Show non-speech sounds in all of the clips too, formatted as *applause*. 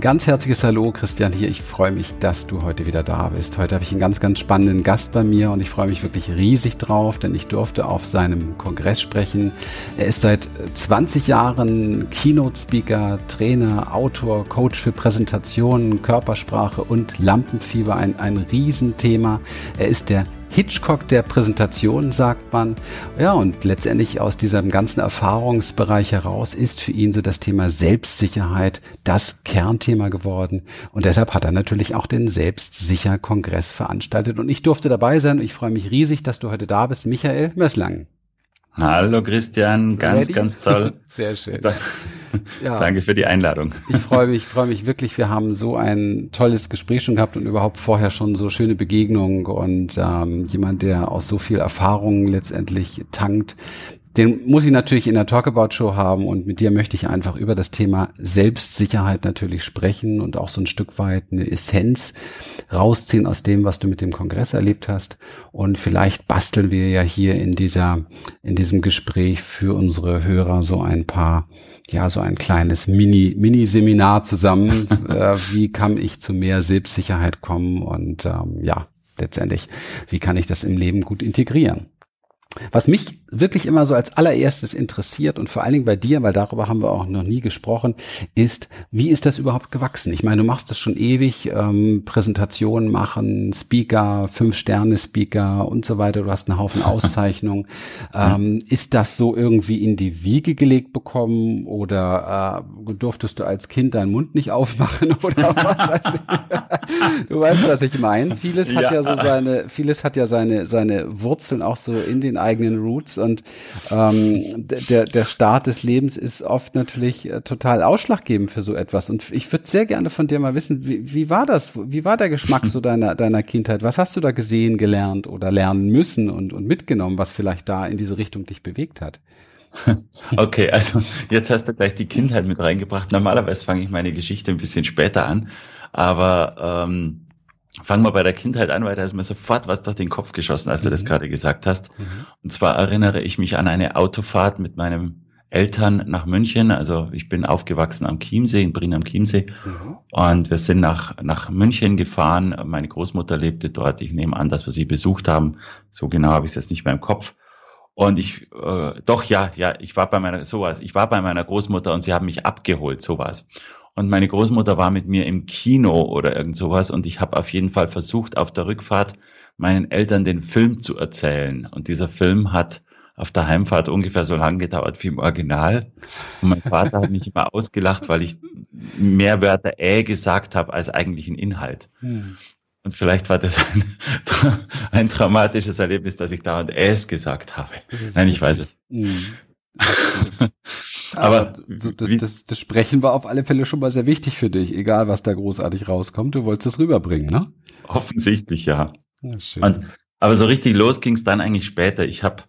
Ganz herzliches Hallo, Christian hier. Ich freue mich, dass du heute wieder da bist. Heute habe ich einen ganz, ganz spannenden Gast bei mir und ich freue mich wirklich riesig drauf, denn ich durfte auf seinem Kongress sprechen. Er ist seit 20 Jahren Keynote-Speaker, Trainer, Autor, Coach für Präsentationen, Körpersprache und Lampenfieber. Ein, ein Riesenthema. Er ist der Hitchcock der Präsentation, sagt man. Ja, und letztendlich aus diesem ganzen Erfahrungsbereich heraus ist für ihn so das Thema Selbstsicherheit das Kernthema geworden. Und deshalb hat er natürlich auch den Selbstsicher-Kongress veranstaltet. Und ich durfte dabei sein und ich freue mich riesig, dass du heute da bist, Michael Mösslang. Hallo Christian, ganz, Ready? ganz toll. *laughs* Sehr schön. Ja. *laughs* Danke für die Einladung. Ich freue mich, freue mich wirklich. Wir haben so ein tolles Gespräch schon gehabt und überhaupt vorher schon so schöne Begegnungen und ähm, jemand, der aus so viel Erfahrung letztendlich tankt, den muss ich natürlich in der Talkabout Show haben und mit dir möchte ich einfach über das Thema Selbstsicherheit natürlich sprechen und auch so ein Stück weit eine Essenz rausziehen aus dem, was du mit dem Kongress erlebt hast. Und vielleicht basteln wir ja hier in dieser, in diesem Gespräch für unsere Hörer so ein paar, ja, so ein kleines Mini, Mini-Seminar zusammen. *laughs* äh, wie kann ich zu mehr Selbstsicherheit kommen und ähm, ja, letztendlich, wie kann ich das im Leben gut integrieren? Was mich wirklich immer so als allererstes interessiert und vor allen Dingen bei dir, weil darüber haben wir auch noch nie gesprochen, ist, wie ist das überhaupt gewachsen? Ich meine, du machst das schon ewig, ähm, Präsentationen machen, Speaker, Fünf-Sterne-Speaker und so weiter, du hast einen Haufen *laughs* Auszeichnungen. ähm, ist das so irgendwie in die Wiege gelegt bekommen oder äh, durftest du als Kind deinen Mund nicht aufmachen *laughs* oder was? Also, *laughs* du weißt, was ich meine. Vieles hat ja. ja so seine, vieles hat ja seine, seine Wurzeln auch so in den eigenen Roots und ähm, der, der Start des Lebens ist oft natürlich äh, total ausschlaggebend für so etwas. Und ich würde sehr gerne von dir mal wissen, wie, wie war das? Wie war der Geschmack so deiner, deiner Kindheit? Was hast du da gesehen, gelernt oder lernen müssen und, und mitgenommen, was vielleicht da in diese Richtung dich bewegt hat? *laughs* Okay, also jetzt hast du gleich die Kindheit mit reingebracht. Normalerweise fange ich meine Geschichte ein bisschen später an, aber ähm, Fangen wir bei der Kindheit an, weil da ist mir sofort was durch den Kopf geschossen, als mhm. du das mhm. gerade gesagt hast. Mhm. Und zwar erinnere ich mich an eine Autofahrt mit meinem Eltern nach München. Also ich bin aufgewachsen am Chiemsee, in Brien am Chiemsee. Mhm. Und wir sind nach, nach München gefahren. Meine Großmutter lebte dort. Ich nehme an, dass wir sie besucht haben. So genau habe ich es jetzt nicht mehr im Kopf. Und ich, äh, doch, ja, ja, ich war bei meiner, sowas. Ich war bei meiner Großmutter und sie haben mich abgeholt, sowas. Und meine Großmutter war mit mir im Kino oder irgend sowas und ich habe auf jeden Fall versucht, auf der Rückfahrt meinen Eltern den Film zu erzählen. Und dieser Film hat auf der Heimfahrt ungefähr so lang gedauert wie im Original. Und mein Vater hat mich immer ausgelacht, weil ich mehr Wörter äh gesagt habe als eigentlichen Inhalt. Hm. Und vielleicht war das ein, *laughs* ein dramatisches Erlebnis, dass ich da und es gesagt habe. Nein, ich weiß es. Hm. *laughs* Aber so, das, das, das Sprechen war auf alle Fälle schon mal sehr wichtig für dich, egal was da großartig rauskommt. Du wolltest es rüberbringen, ne? Offensichtlich, ja. ja schön. Und, aber so richtig los ging es dann eigentlich später. Ich habe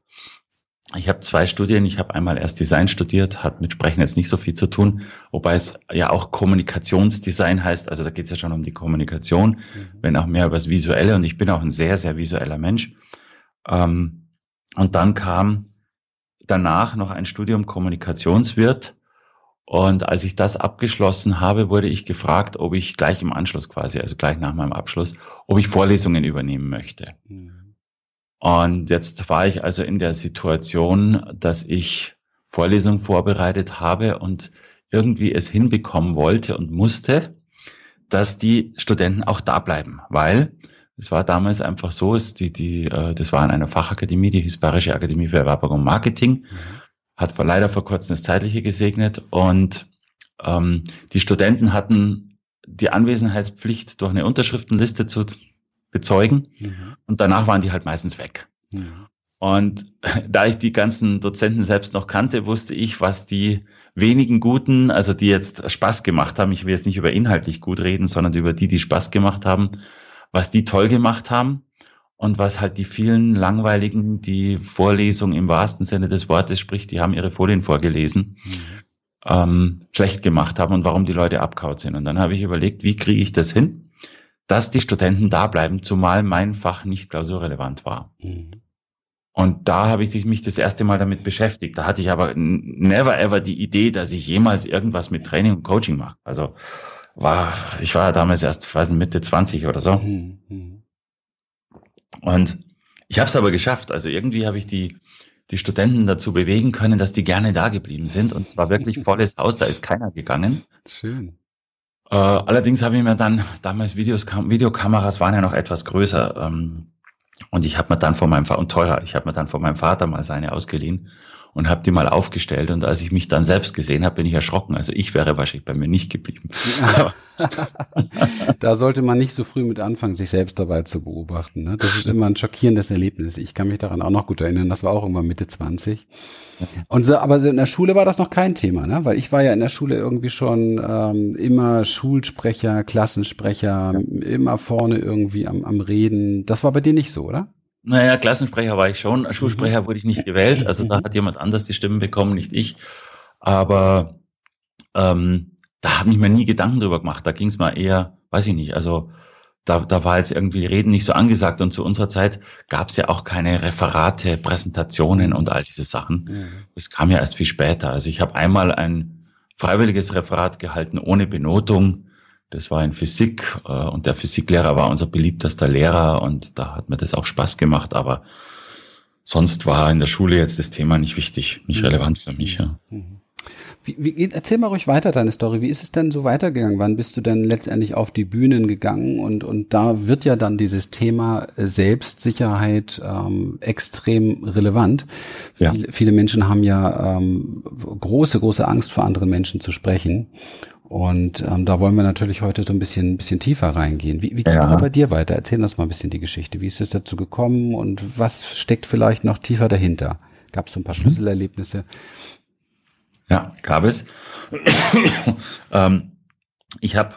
ich hab zwei Studien. Ich habe einmal erst Design studiert, hat mit Sprechen jetzt nicht so viel zu tun, wobei es ja auch Kommunikationsdesign heißt. Also da geht es ja schon um die Kommunikation, mhm. wenn auch mehr über das Visuelle. Und ich bin auch ein sehr, sehr visueller Mensch. Ähm, und dann kam danach noch ein Studium Kommunikationswirt. Und als ich das abgeschlossen habe, wurde ich gefragt, ob ich gleich im Anschluss quasi, also gleich nach meinem Abschluss, ob ich Vorlesungen übernehmen möchte. Mhm. Und jetzt war ich also in der Situation, dass ich Vorlesungen vorbereitet habe und irgendwie es hinbekommen wollte und musste, dass die Studenten auch da bleiben, weil es war damals einfach so, es, die, die, äh, das war an einer Fachakademie, die Hispanische Akademie für Werbung und Marketing, mhm. hat leider vor kurzem das Zeitliche gesegnet und ähm, die Studenten hatten die Anwesenheitspflicht durch eine Unterschriftenliste zu bezeugen mhm. und danach waren die halt meistens weg. Mhm. Und *laughs* da ich die ganzen Dozenten selbst noch kannte, wusste ich, was die wenigen Guten, also die jetzt Spaß gemacht haben, ich will jetzt nicht über inhaltlich gut reden, sondern über die, die Spaß gemacht haben, was die toll gemacht haben und was halt die vielen langweiligen, die Vorlesung im wahrsten Sinne des Wortes, sprich, die haben ihre Folien vorgelesen, mhm. ähm, schlecht gemacht haben und warum die Leute abkaut sind. Und dann habe ich überlegt, wie kriege ich das hin, dass die Studenten da bleiben, zumal mein Fach nicht klausurrelevant war. Mhm. Und da habe ich mich das erste Mal damit beschäftigt. Da hatte ich aber never ever die Idee, dass ich jemals irgendwas mit Training und Coaching mache. Also war, ich war damals erst, weiß nicht, Mitte 20 oder so. Mhm. mhm. Und ich habe es aber geschafft. Also irgendwie habe ich die, die Studenten dazu bewegen können, dass die gerne da geblieben sind. Und zwar wirklich *laughs* volles Haus, da ist keiner gegangen. Schön. Äh, allerdings habe ich mir dann, damals Videos, Videokameras waren ja noch etwas größer. Ähm, und ich habe mir dann von meinem Vater, und teurer, ich habe mir dann von meinem Vater mal seine ausgeliehen und habe die mal aufgestellt. Und als ich mich dann selbst gesehen habe, bin ich erschrocken. Also ich wäre wahrscheinlich bei mir nicht geblieben. *laughs* Da sollte man nicht so früh mit anfangen, sich selbst dabei zu beobachten. Ne? Das ist immer ein schockierendes Erlebnis. Ich kann mich daran auch noch gut erinnern. Das war auch immer Mitte 20. Und so, aber so in der Schule war das noch kein Thema, ne? Weil ich war ja in der Schule irgendwie schon ähm, immer Schulsprecher, Klassensprecher, ja. immer vorne irgendwie am, am Reden. Das war bei dir nicht so, oder? Naja, Klassensprecher war ich schon. Schulsprecher wurde ich nicht gewählt. Also da hat jemand anders die Stimmen bekommen, nicht ich. Aber ähm, da habe ich mir nie Gedanken drüber gemacht. Da ging es mal eher, weiß ich nicht, also da, da war jetzt irgendwie Reden nicht so angesagt. Und zu unserer Zeit gab es ja auch keine Referate, Präsentationen und all diese Sachen. Mhm. Es kam ja erst viel später. Also ich habe einmal ein freiwilliges Referat gehalten ohne Benotung das war in Physik äh, und der Physiklehrer war unser beliebtester Lehrer und da hat mir das auch Spaß gemacht, aber sonst war in der Schule jetzt das Thema nicht wichtig, nicht mhm. relevant für mich. Ja. Mhm. Wie, wie, erzähl mal ruhig weiter deine Story. Wie ist es denn so weitergegangen? Wann bist du denn letztendlich auf die Bühnen gegangen? Und, und da wird ja dann dieses Thema Selbstsicherheit ähm, extrem relevant. Ja. Viele, viele Menschen haben ja ähm, große, große Angst vor anderen Menschen zu sprechen. Und ähm, da wollen wir natürlich heute so ein bisschen, ein bisschen tiefer reingehen. Wie, wie geht es da bei dir weiter? Erzähl uns mal ein bisschen die Geschichte. Wie ist es dazu gekommen und was steckt vielleicht noch tiefer dahinter? Gab es so ein paar mhm. Schlüsselerlebnisse? Ja, gab es. *coughs* ähm, ich habe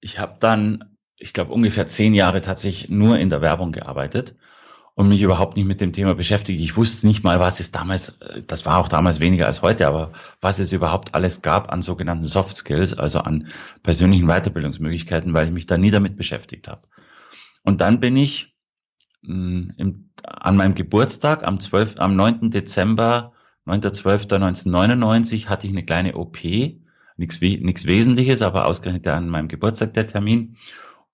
ich hab dann, ich glaube, ungefähr zehn Jahre tatsächlich nur in der Werbung gearbeitet und mich überhaupt nicht mit dem Thema beschäftigt. Ich wusste nicht mal, was es damals, äh, das war auch damals weniger als heute, aber was es überhaupt alles gab an sogenannten Soft Skills, also an persönlichen Weiterbildungsmöglichkeiten, weil ich mich da nie damit beschäftigt habe. Und dann bin ich mh, hm, im, an meinem Geburtstag am 12, am 9. Dezember, 9.12.1999 hatte ich eine kleine OP, nichts Wesentliches, aber ausgerechnet an meinem Geburtstag der Termin.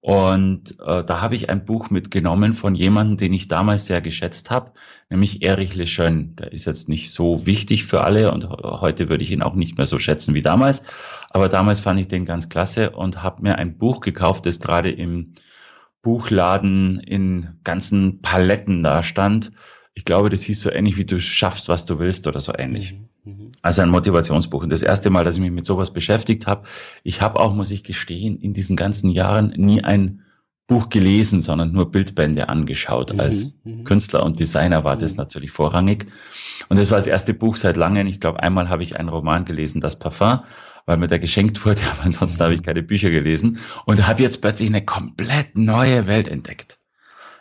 Und äh, da habe ich ein Buch mitgenommen von jemandem, den ich damals sehr geschätzt habe, nämlich Erich Leschön. Der ist jetzt nicht so wichtig für alle und heute würde ich ihn auch nicht mehr so schätzen wie damals. Aber damals fand ich den ganz klasse und habe mir ein Buch gekauft, das gerade im Buchladen in ganzen Paletten da stand. Ich glaube, das hieß so ähnlich wie du schaffst, was du willst oder so ähnlich. Mhm. Mhm. Also ein Motivationsbuch. Und das erste Mal, dass ich mich mit sowas beschäftigt habe, ich habe auch, muss ich gestehen, in diesen ganzen Jahren nie ein Buch gelesen, sondern nur Bildbände angeschaut. Mhm. Als mhm. Künstler und Designer war das mhm. natürlich vorrangig. Und das war das erste Buch seit langem. Ich glaube, einmal habe ich einen Roman gelesen, Das Parfum, weil mir der geschenkt wurde, *laughs* aber ansonsten habe ich keine Bücher gelesen und habe jetzt plötzlich eine komplett neue Welt entdeckt.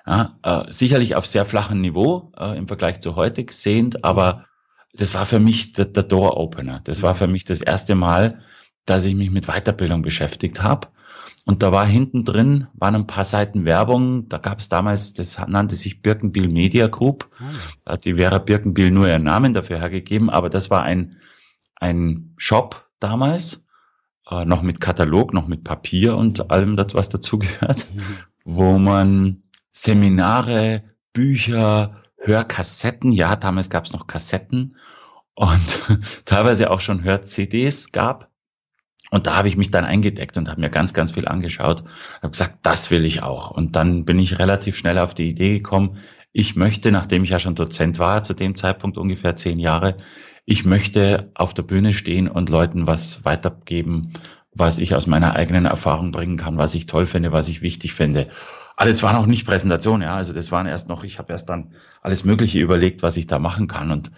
Ja, äh, sicherlich auf sehr flachem Niveau äh, im Vergleich zu heute gesehnt, aber das war für mich der, der Door-Opener. Das war für mich das erste Mal, dass ich mich mit Weiterbildung beschäftigt habe. Und da war hinten drin, waren ein paar Seiten Werbung. Da gab es damals, das nannte sich Birkenbiel Media Group. Ah. Da hat die Vera Birkenbiel nur ihren Namen dafür hergegeben, aber das war ein, ein Shop damals, äh, noch mit Katalog, noch mit Papier und allem, das, was dazugehört, mhm. wo man Seminare, Bücher, Hörkassetten. Ja, damals gab es noch Kassetten und *laughs* teilweise auch schon Hör-CDs gab. Und da habe ich mich dann eingedeckt und habe mir ganz, ganz viel angeschaut. Habe gesagt, das will ich auch. Und dann bin ich relativ schnell auf die Idee gekommen, ich möchte, nachdem ich ja schon Dozent war, zu dem Zeitpunkt ungefähr zehn Jahre, ich möchte auf der Bühne stehen und Leuten was weitergeben, was ich aus meiner eigenen Erfahrung bringen kann, was ich toll finde, was ich wichtig finde. Alles war noch nicht Präsentation, ja. Also das waren erst noch, ich habe erst dann alles Mögliche überlegt, was ich da machen kann. Und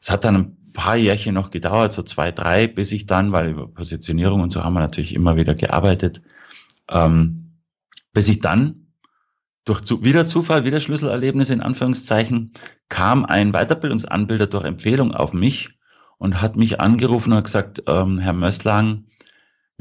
es hat dann ein paar Jährchen noch gedauert, so zwei, drei, bis ich dann, weil über Positionierung und so haben wir natürlich immer wieder gearbeitet, ähm, bis ich dann durch zu, wieder Zufall, wieder Schlüsselerlebnis in Anführungszeichen, kam ein Weiterbildungsanbilder durch Empfehlung auf mich und hat mich angerufen und hat gesagt, ähm, Herr Mösslang,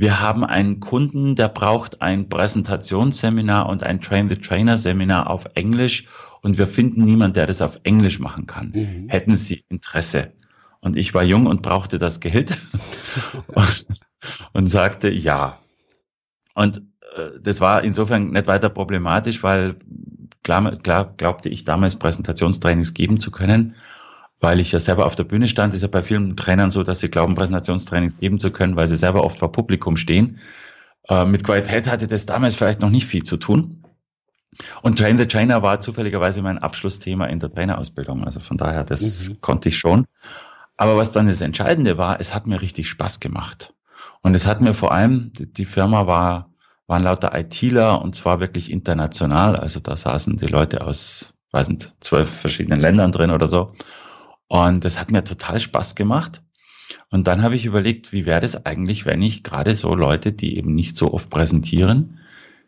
wir haben einen Kunden, der braucht ein Präsentationsseminar und ein Train the Trainer Seminar auf Englisch und wir finden niemanden, der das auf Englisch machen kann. Mhm. Hätten Sie Interesse? Und ich war jung und brauchte das Geld *laughs* und, und sagte ja. Und äh, das war insofern nicht weiter problematisch, weil klar, klar glaubte ich damals Präsentationstrainings geben zu können, weil ich ja selber auf der Bühne stand. ist ja bei vielen Trainern so, dass sie glauben, Präsentationstrainings geben zu können, weil sie selber oft vor Publikum stehen. Äh, mit Qualität hatte das damals vielleicht noch nicht viel zu tun. Und Train the Trainer war zufälligerweise mein Abschlussthema in der Trainerausbildung. Also von daher, das mhm. konnte ich schon. Aber was dann das Entscheidende war, es hat mir richtig Spaß gemacht. Und es hat mir vor allem, die Firma war, waren lauter ITler und zwar wirklich international. Also da saßen die Leute aus, weiß nicht, zwölf verschiedenen Ländern drin oder so. Und das hat mir total Spaß gemacht. Und dann habe ich überlegt, wie wäre das eigentlich, wenn ich gerade so Leute, die eben nicht so oft präsentieren,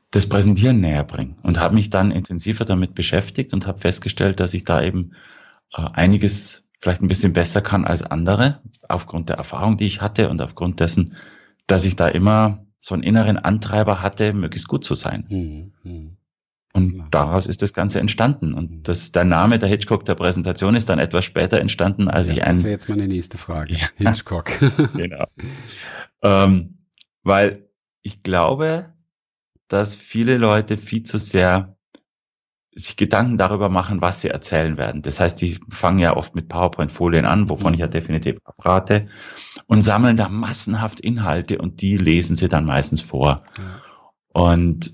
das Präsentieren näher bringe. Und habe mich dann intensiver damit beschäftigt und habe festgestellt, dass ich da eben äh, einiges vielleicht ein bisschen besser kann als andere, aufgrund der Erfahrung, die ich hatte und aufgrund dessen, dass ich da immer so einen inneren Antreiber hatte, möglichst gut zu sein. Mhm. Mhm. Und daraus ist das Ganze entstanden. Und mhm. das, der Name der Hitchcock der Präsentation ist dann etwas später entstanden, als ja, ich ein. Das wäre jetzt meine nächste Frage. Ja. Hitchcock. *laughs* genau. Ähm, weil ich glaube, dass viele Leute viel zu sehr sich Gedanken darüber machen, was sie erzählen werden. Das heißt, die fangen ja oft mit PowerPoint-Folien an, wovon ich ja definitiv abrate, und sammeln da massenhaft Inhalte und die lesen sie dann meistens vor. Ja. Und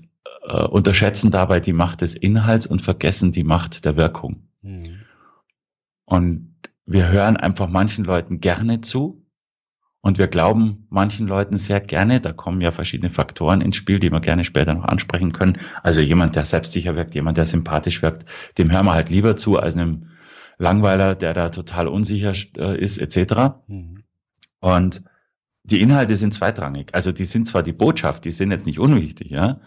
äh, unterschätzen dabei die Macht des Inhalts und vergessen die Macht der Wirkung. Mhm. Und wir hören einfach manchen Leuten gerne zu, und wir glauben manchen Leuten sehr gerne, da kommen ja verschiedene Faktoren ins Spiel, die wir gerne später noch ansprechen können. Also jemand, der selbstsicher wirkt, jemand, der sympathisch wirkt, dem hören wir halt lieber zu als einem Langweiler, der da total unsicher äh, ist, etc. Mhm. Und die Inhalte sind zweitrangig. Also die sind zwar die Botschaft, die sind jetzt nicht unwichtig, ja,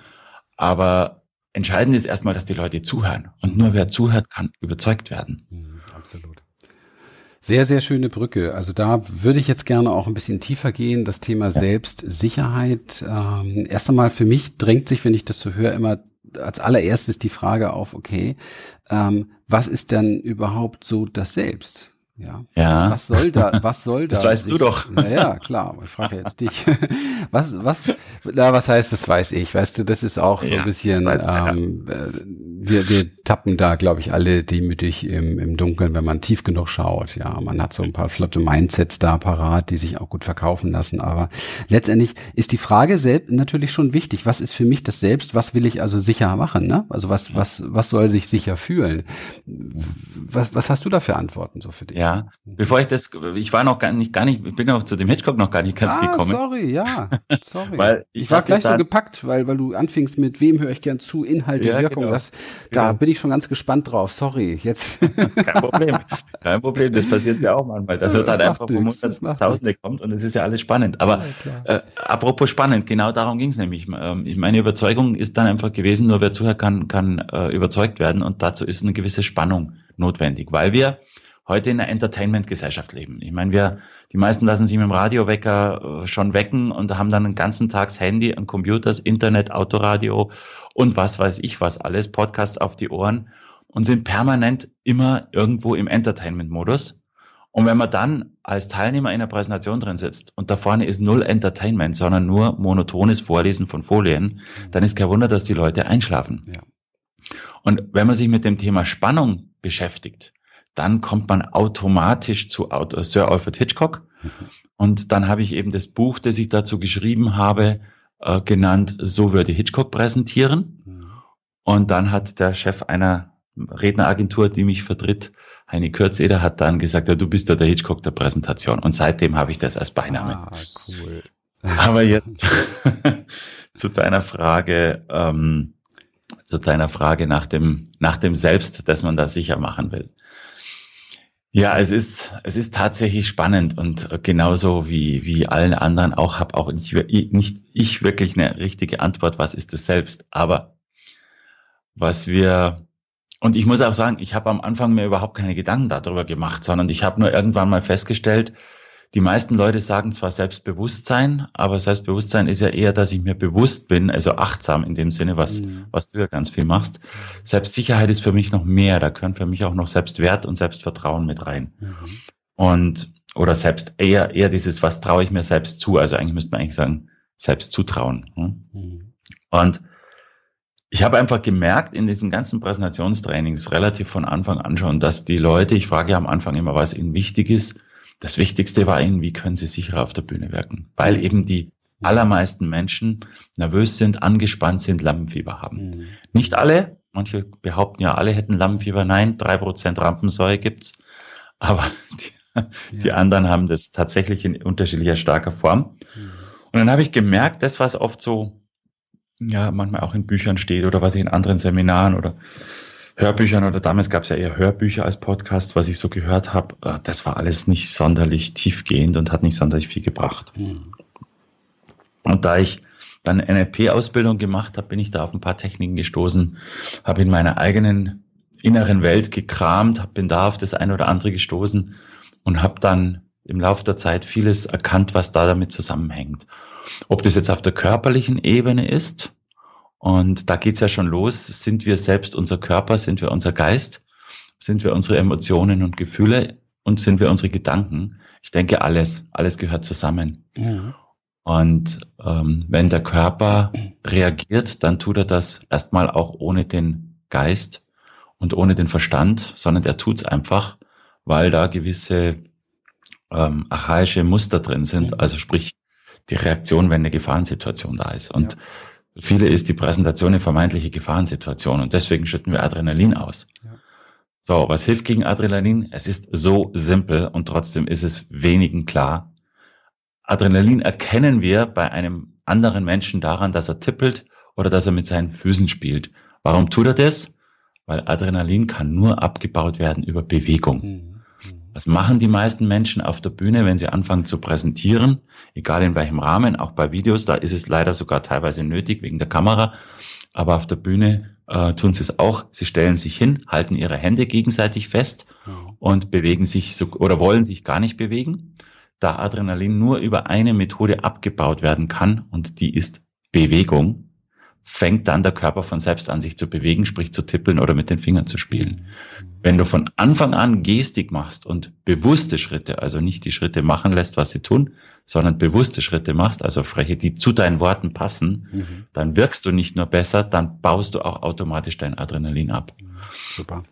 aber entscheidend ist erstmal, dass die Leute zuhören. Und nur wer zuhört, kann überzeugt werden. Mhm, absolut. Sehr, sehr schöne Brücke. Also da würde ich jetzt gerne auch ein bisschen tiefer gehen. Das Thema Selbstsicherheit. Ähm, erst einmal für mich drängt sich, wenn ich das so höre, immer als allererstes die Frage auf, okay, ähm, was ist denn überhaupt so das Selbst? Ja. ja. Was, was soll da, was soll *laughs* da? Das weißt sich, du doch. Naja, klar, ich frage jetzt dich. *laughs* Was, was, na, was heißt, das weiß ich? Weißt du, das ist auch so ja, ein bisschen, ähm, äh, wir, wir tappen da, glaube ich, alle demütig im, im Dunkeln, wenn man tief genug schaut. Ja, man hat so ein paar flotte Mindsets da parat, die sich auch gut verkaufen lassen. Aber letztendlich ist die Frage selbst natürlich schon wichtig. Was ist für mich das Selbst? Was will ich also sicher machen? Ne? Also was, was, was soll sich sicher fühlen? Was, was hast du da für Antworten so für dich? Ja, bevor ich das, ich war noch gar nicht, gar nicht, ich bin auch zu dem Hitchcock noch gar nicht ganz ah, gekommen. Sorry, ja, sorry. *laughs* weil ich, ich war gleich so gepackt, weil, weil du anfingst mit wem höre ich gern zu, Inhalte, ja, Wirkung, genau. das, da genau. bin ich schon ganz gespannt drauf. Sorry, jetzt. *laughs* Kein Problem, kein Problem, das passiert ja auch manchmal. Das wird halt einfach vom Tausende kommt und es ist ja alles spannend. Aber ja, äh, apropos spannend, genau darum ging es nämlich. Ähm, meine Überzeugung ist dann einfach gewesen, nur wer zuhört, kann, kann äh, überzeugt werden und dazu ist eine gewisse Spannung notwendig, weil wir heute in einer Entertainment-Gesellschaft leben. Ich meine, wir, die meisten lassen sich mit dem Radiowecker äh, schon wecken und haben dann den ganzen Tags Handy und Computers, Internet, Autoradio und was weiß ich was alles, Podcasts auf die Ohren und sind permanent immer irgendwo im Entertainment-Modus. Und wenn man dann als Teilnehmer in einer Präsentation drin sitzt und da vorne ist null Entertainment, sondern nur monotones Vorlesen von Folien, dann ist kein Wunder, dass die Leute einschlafen. Ja. Und wenn man sich mit dem Thema Spannung beschäftigt, dann kommt man automatisch zu Sir Alfred Hitchcock. Mhm. Und dann habe ich eben das Buch, das ich dazu geschrieben habe, äh, genannt, so würde Hitchcock präsentieren. Mhm. Und dann hat der Chef einer Redneragentur, die mich vertritt, Heini Kürzeder, hat dann gesagt, ja, du bist ja der Hitchcock der Präsentation. Und seitdem habe ich das als Beiname. Ah, cool. Aber *laughs* jetzt *laughs* zu deiner Frage, ähm, zu deiner Frage nach dem, nach dem Selbst, das man da sicher machen will. Ja, es ist, es ist tatsächlich spannend und genauso wie, wie allen anderen auch, habe auch nicht, nicht ich wirklich eine richtige Antwort, was ist es selbst. Aber was wir, und ich muss auch sagen, ich habe am Anfang mir überhaupt keine Gedanken darüber gemacht, sondern ich habe nur irgendwann mal festgestellt, die meisten Leute sagen zwar Selbstbewusstsein, aber Selbstbewusstsein ist ja eher, dass ich mir bewusst bin, also achtsam in dem Sinne, was, mhm. was du ja ganz viel machst. Selbstsicherheit ist für mich noch mehr, da können für mich auch noch Selbstwert und Selbstvertrauen mit rein. Mhm. Und, oder selbst eher, eher dieses, was traue ich mir selbst zu? Also eigentlich müsste man eigentlich sagen, selbst zutrauen. Hm? Mhm. Und ich habe einfach gemerkt in diesen ganzen Präsentationstrainings relativ von Anfang an schon, dass die Leute, ich frage ja am Anfang immer, was ihnen wichtig ist. Das Wichtigste war ihnen, wie können sie sicherer auf der Bühne wirken? Weil eben die allermeisten Menschen nervös sind, angespannt sind, Lampenfieber haben. Mhm. Nicht alle, manche behaupten ja, alle hätten Lampenfieber. Nein, drei Prozent Rampensäure gibt's. Aber *laughs* die, ja. die, anderen haben das tatsächlich in unterschiedlicher starker Form. Mhm. Und dann habe ich gemerkt, das, was oft so ja manchmal auch in Büchern steht oder was ich in anderen Seminaren oder Hörbüchern oder damals gab es ja eher Hörbücher als Podcast, was ich so gehört habe, äh, das war alles nicht sonderlich tiefgehend und hat nicht sonderlich viel gebracht. Mhm. Und da ich dann NLP-Ausbildung gemacht habe, bin ich da auf ein paar Techniken gestoßen, habe in meiner eigenen inneren Welt gekramt, bin da auf das eine oder andere gestoßen und habe dann im Laufe der Zeit vieles erkannt, was da damit zusammenhängt. Ob das jetzt auf der körperlichen Ebene ist, und da geht's ja schon los, sind wir selbst unser Körper, sind wir unser Geist, sind wir unsere Emotionen und Gefühle und sind wir unsere Gedanken. Ich denke, alles, alles gehört zusammen. Ja. Und ähm, wenn der Körper reagiert, dann tut er das erstmal auch ohne den Geist und ohne den Verstand, sondern er tut's einfach, weil da gewisse ähm, archaische Muster drin sind. Also sprich, die Reaktion, wenn eine Gefahrensituation da ist. Und ja. Viele ist die Präsentation eine vermeintliche Gefahrensituation und deswegen schütten wir Adrenalin aus. Ja. So, was hilft gegen Adrenalin? Es ist so simpel und trotzdem ist es wenigen klar. Adrenalin erkennen wir bei einem anderen Menschen daran, dass er tippelt oder dass er mit seinen Füßen spielt. Warum tut er das? Weil Adrenalin kann nur abgebaut werden über Bewegung. Mhm. Was machen die meisten Menschen auf der Bühne, wenn sie anfangen zu präsentieren? Egal in welchem Rahmen, auch bei Videos, da ist es leider sogar teilweise nötig wegen der Kamera. Aber auf der Bühne äh, tun sie es auch. Sie stellen sich hin, halten ihre Hände gegenseitig fest und bewegen sich so, oder wollen sich gar nicht bewegen, da Adrenalin nur über eine Methode abgebaut werden kann und die ist Bewegung fängt dann der Körper von selbst an, sich zu bewegen, sprich zu tippeln oder mit den Fingern zu spielen. Mhm. Wenn du von Anfang an Gestik machst und bewusste Schritte, also nicht die Schritte machen lässt, was sie tun, sondern bewusste Schritte machst, also Freche, die zu deinen Worten passen, mhm. dann wirkst du nicht nur besser, dann baust du auch automatisch dein Adrenalin ab. Super.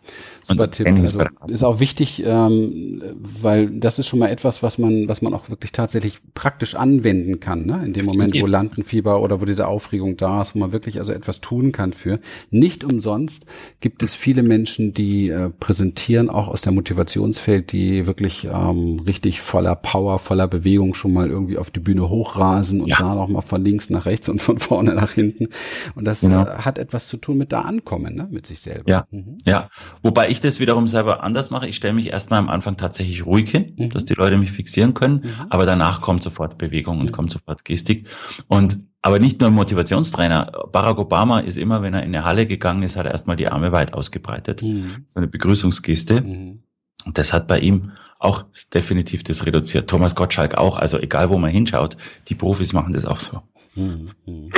Super Tipp. Also ist auch wichtig, ähm, weil das ist schon mal etwas, was man, was man auch wirklich tatsächlich praktisch anwenden kann, ne? In dem Moment, wo Lampenfieber oder wo diese Aufregung da ist, wo man wirklich also etwas tun kann für. Nicht umsonst gibt es viele Menschen, die äh, präsentieren, auch aus der Motivationsfeld, die wirklich ähm, richtig voller Power, voller Bewegung schon mal irgendwie auf die Bühne hochrasen und ja. da noch mal von links nach rechts und von vorne nach hinten. Und das genau. äh, hat etwas zu tun mit da ankommen, ne? mit sich selber. Ja, mhm. ja. Wobei ich das wiederum selber anders mache. Ich stelle mich erstmal am Anfang tatsächlich ruhig hin, mhm. dass die Leute mich fixieren können, mhm. aber danach kommt sofort Bewegung und kommt sofort Gestik. Und aber nicht nur Motivationstrainer. Barack Obama ist immer, wenn er in eine Halle gegangen ist, hat er erstmal die Arme weit ausgebreitet. Mhm. So eine Begrüßungsgeste. Mhm. Und das hat bei ihm auch definitiv das reduziert. Thomas Gottschalk auch. Also egal, wo man hinschaut, die Profis machen das auch so. Mhm. *laughs*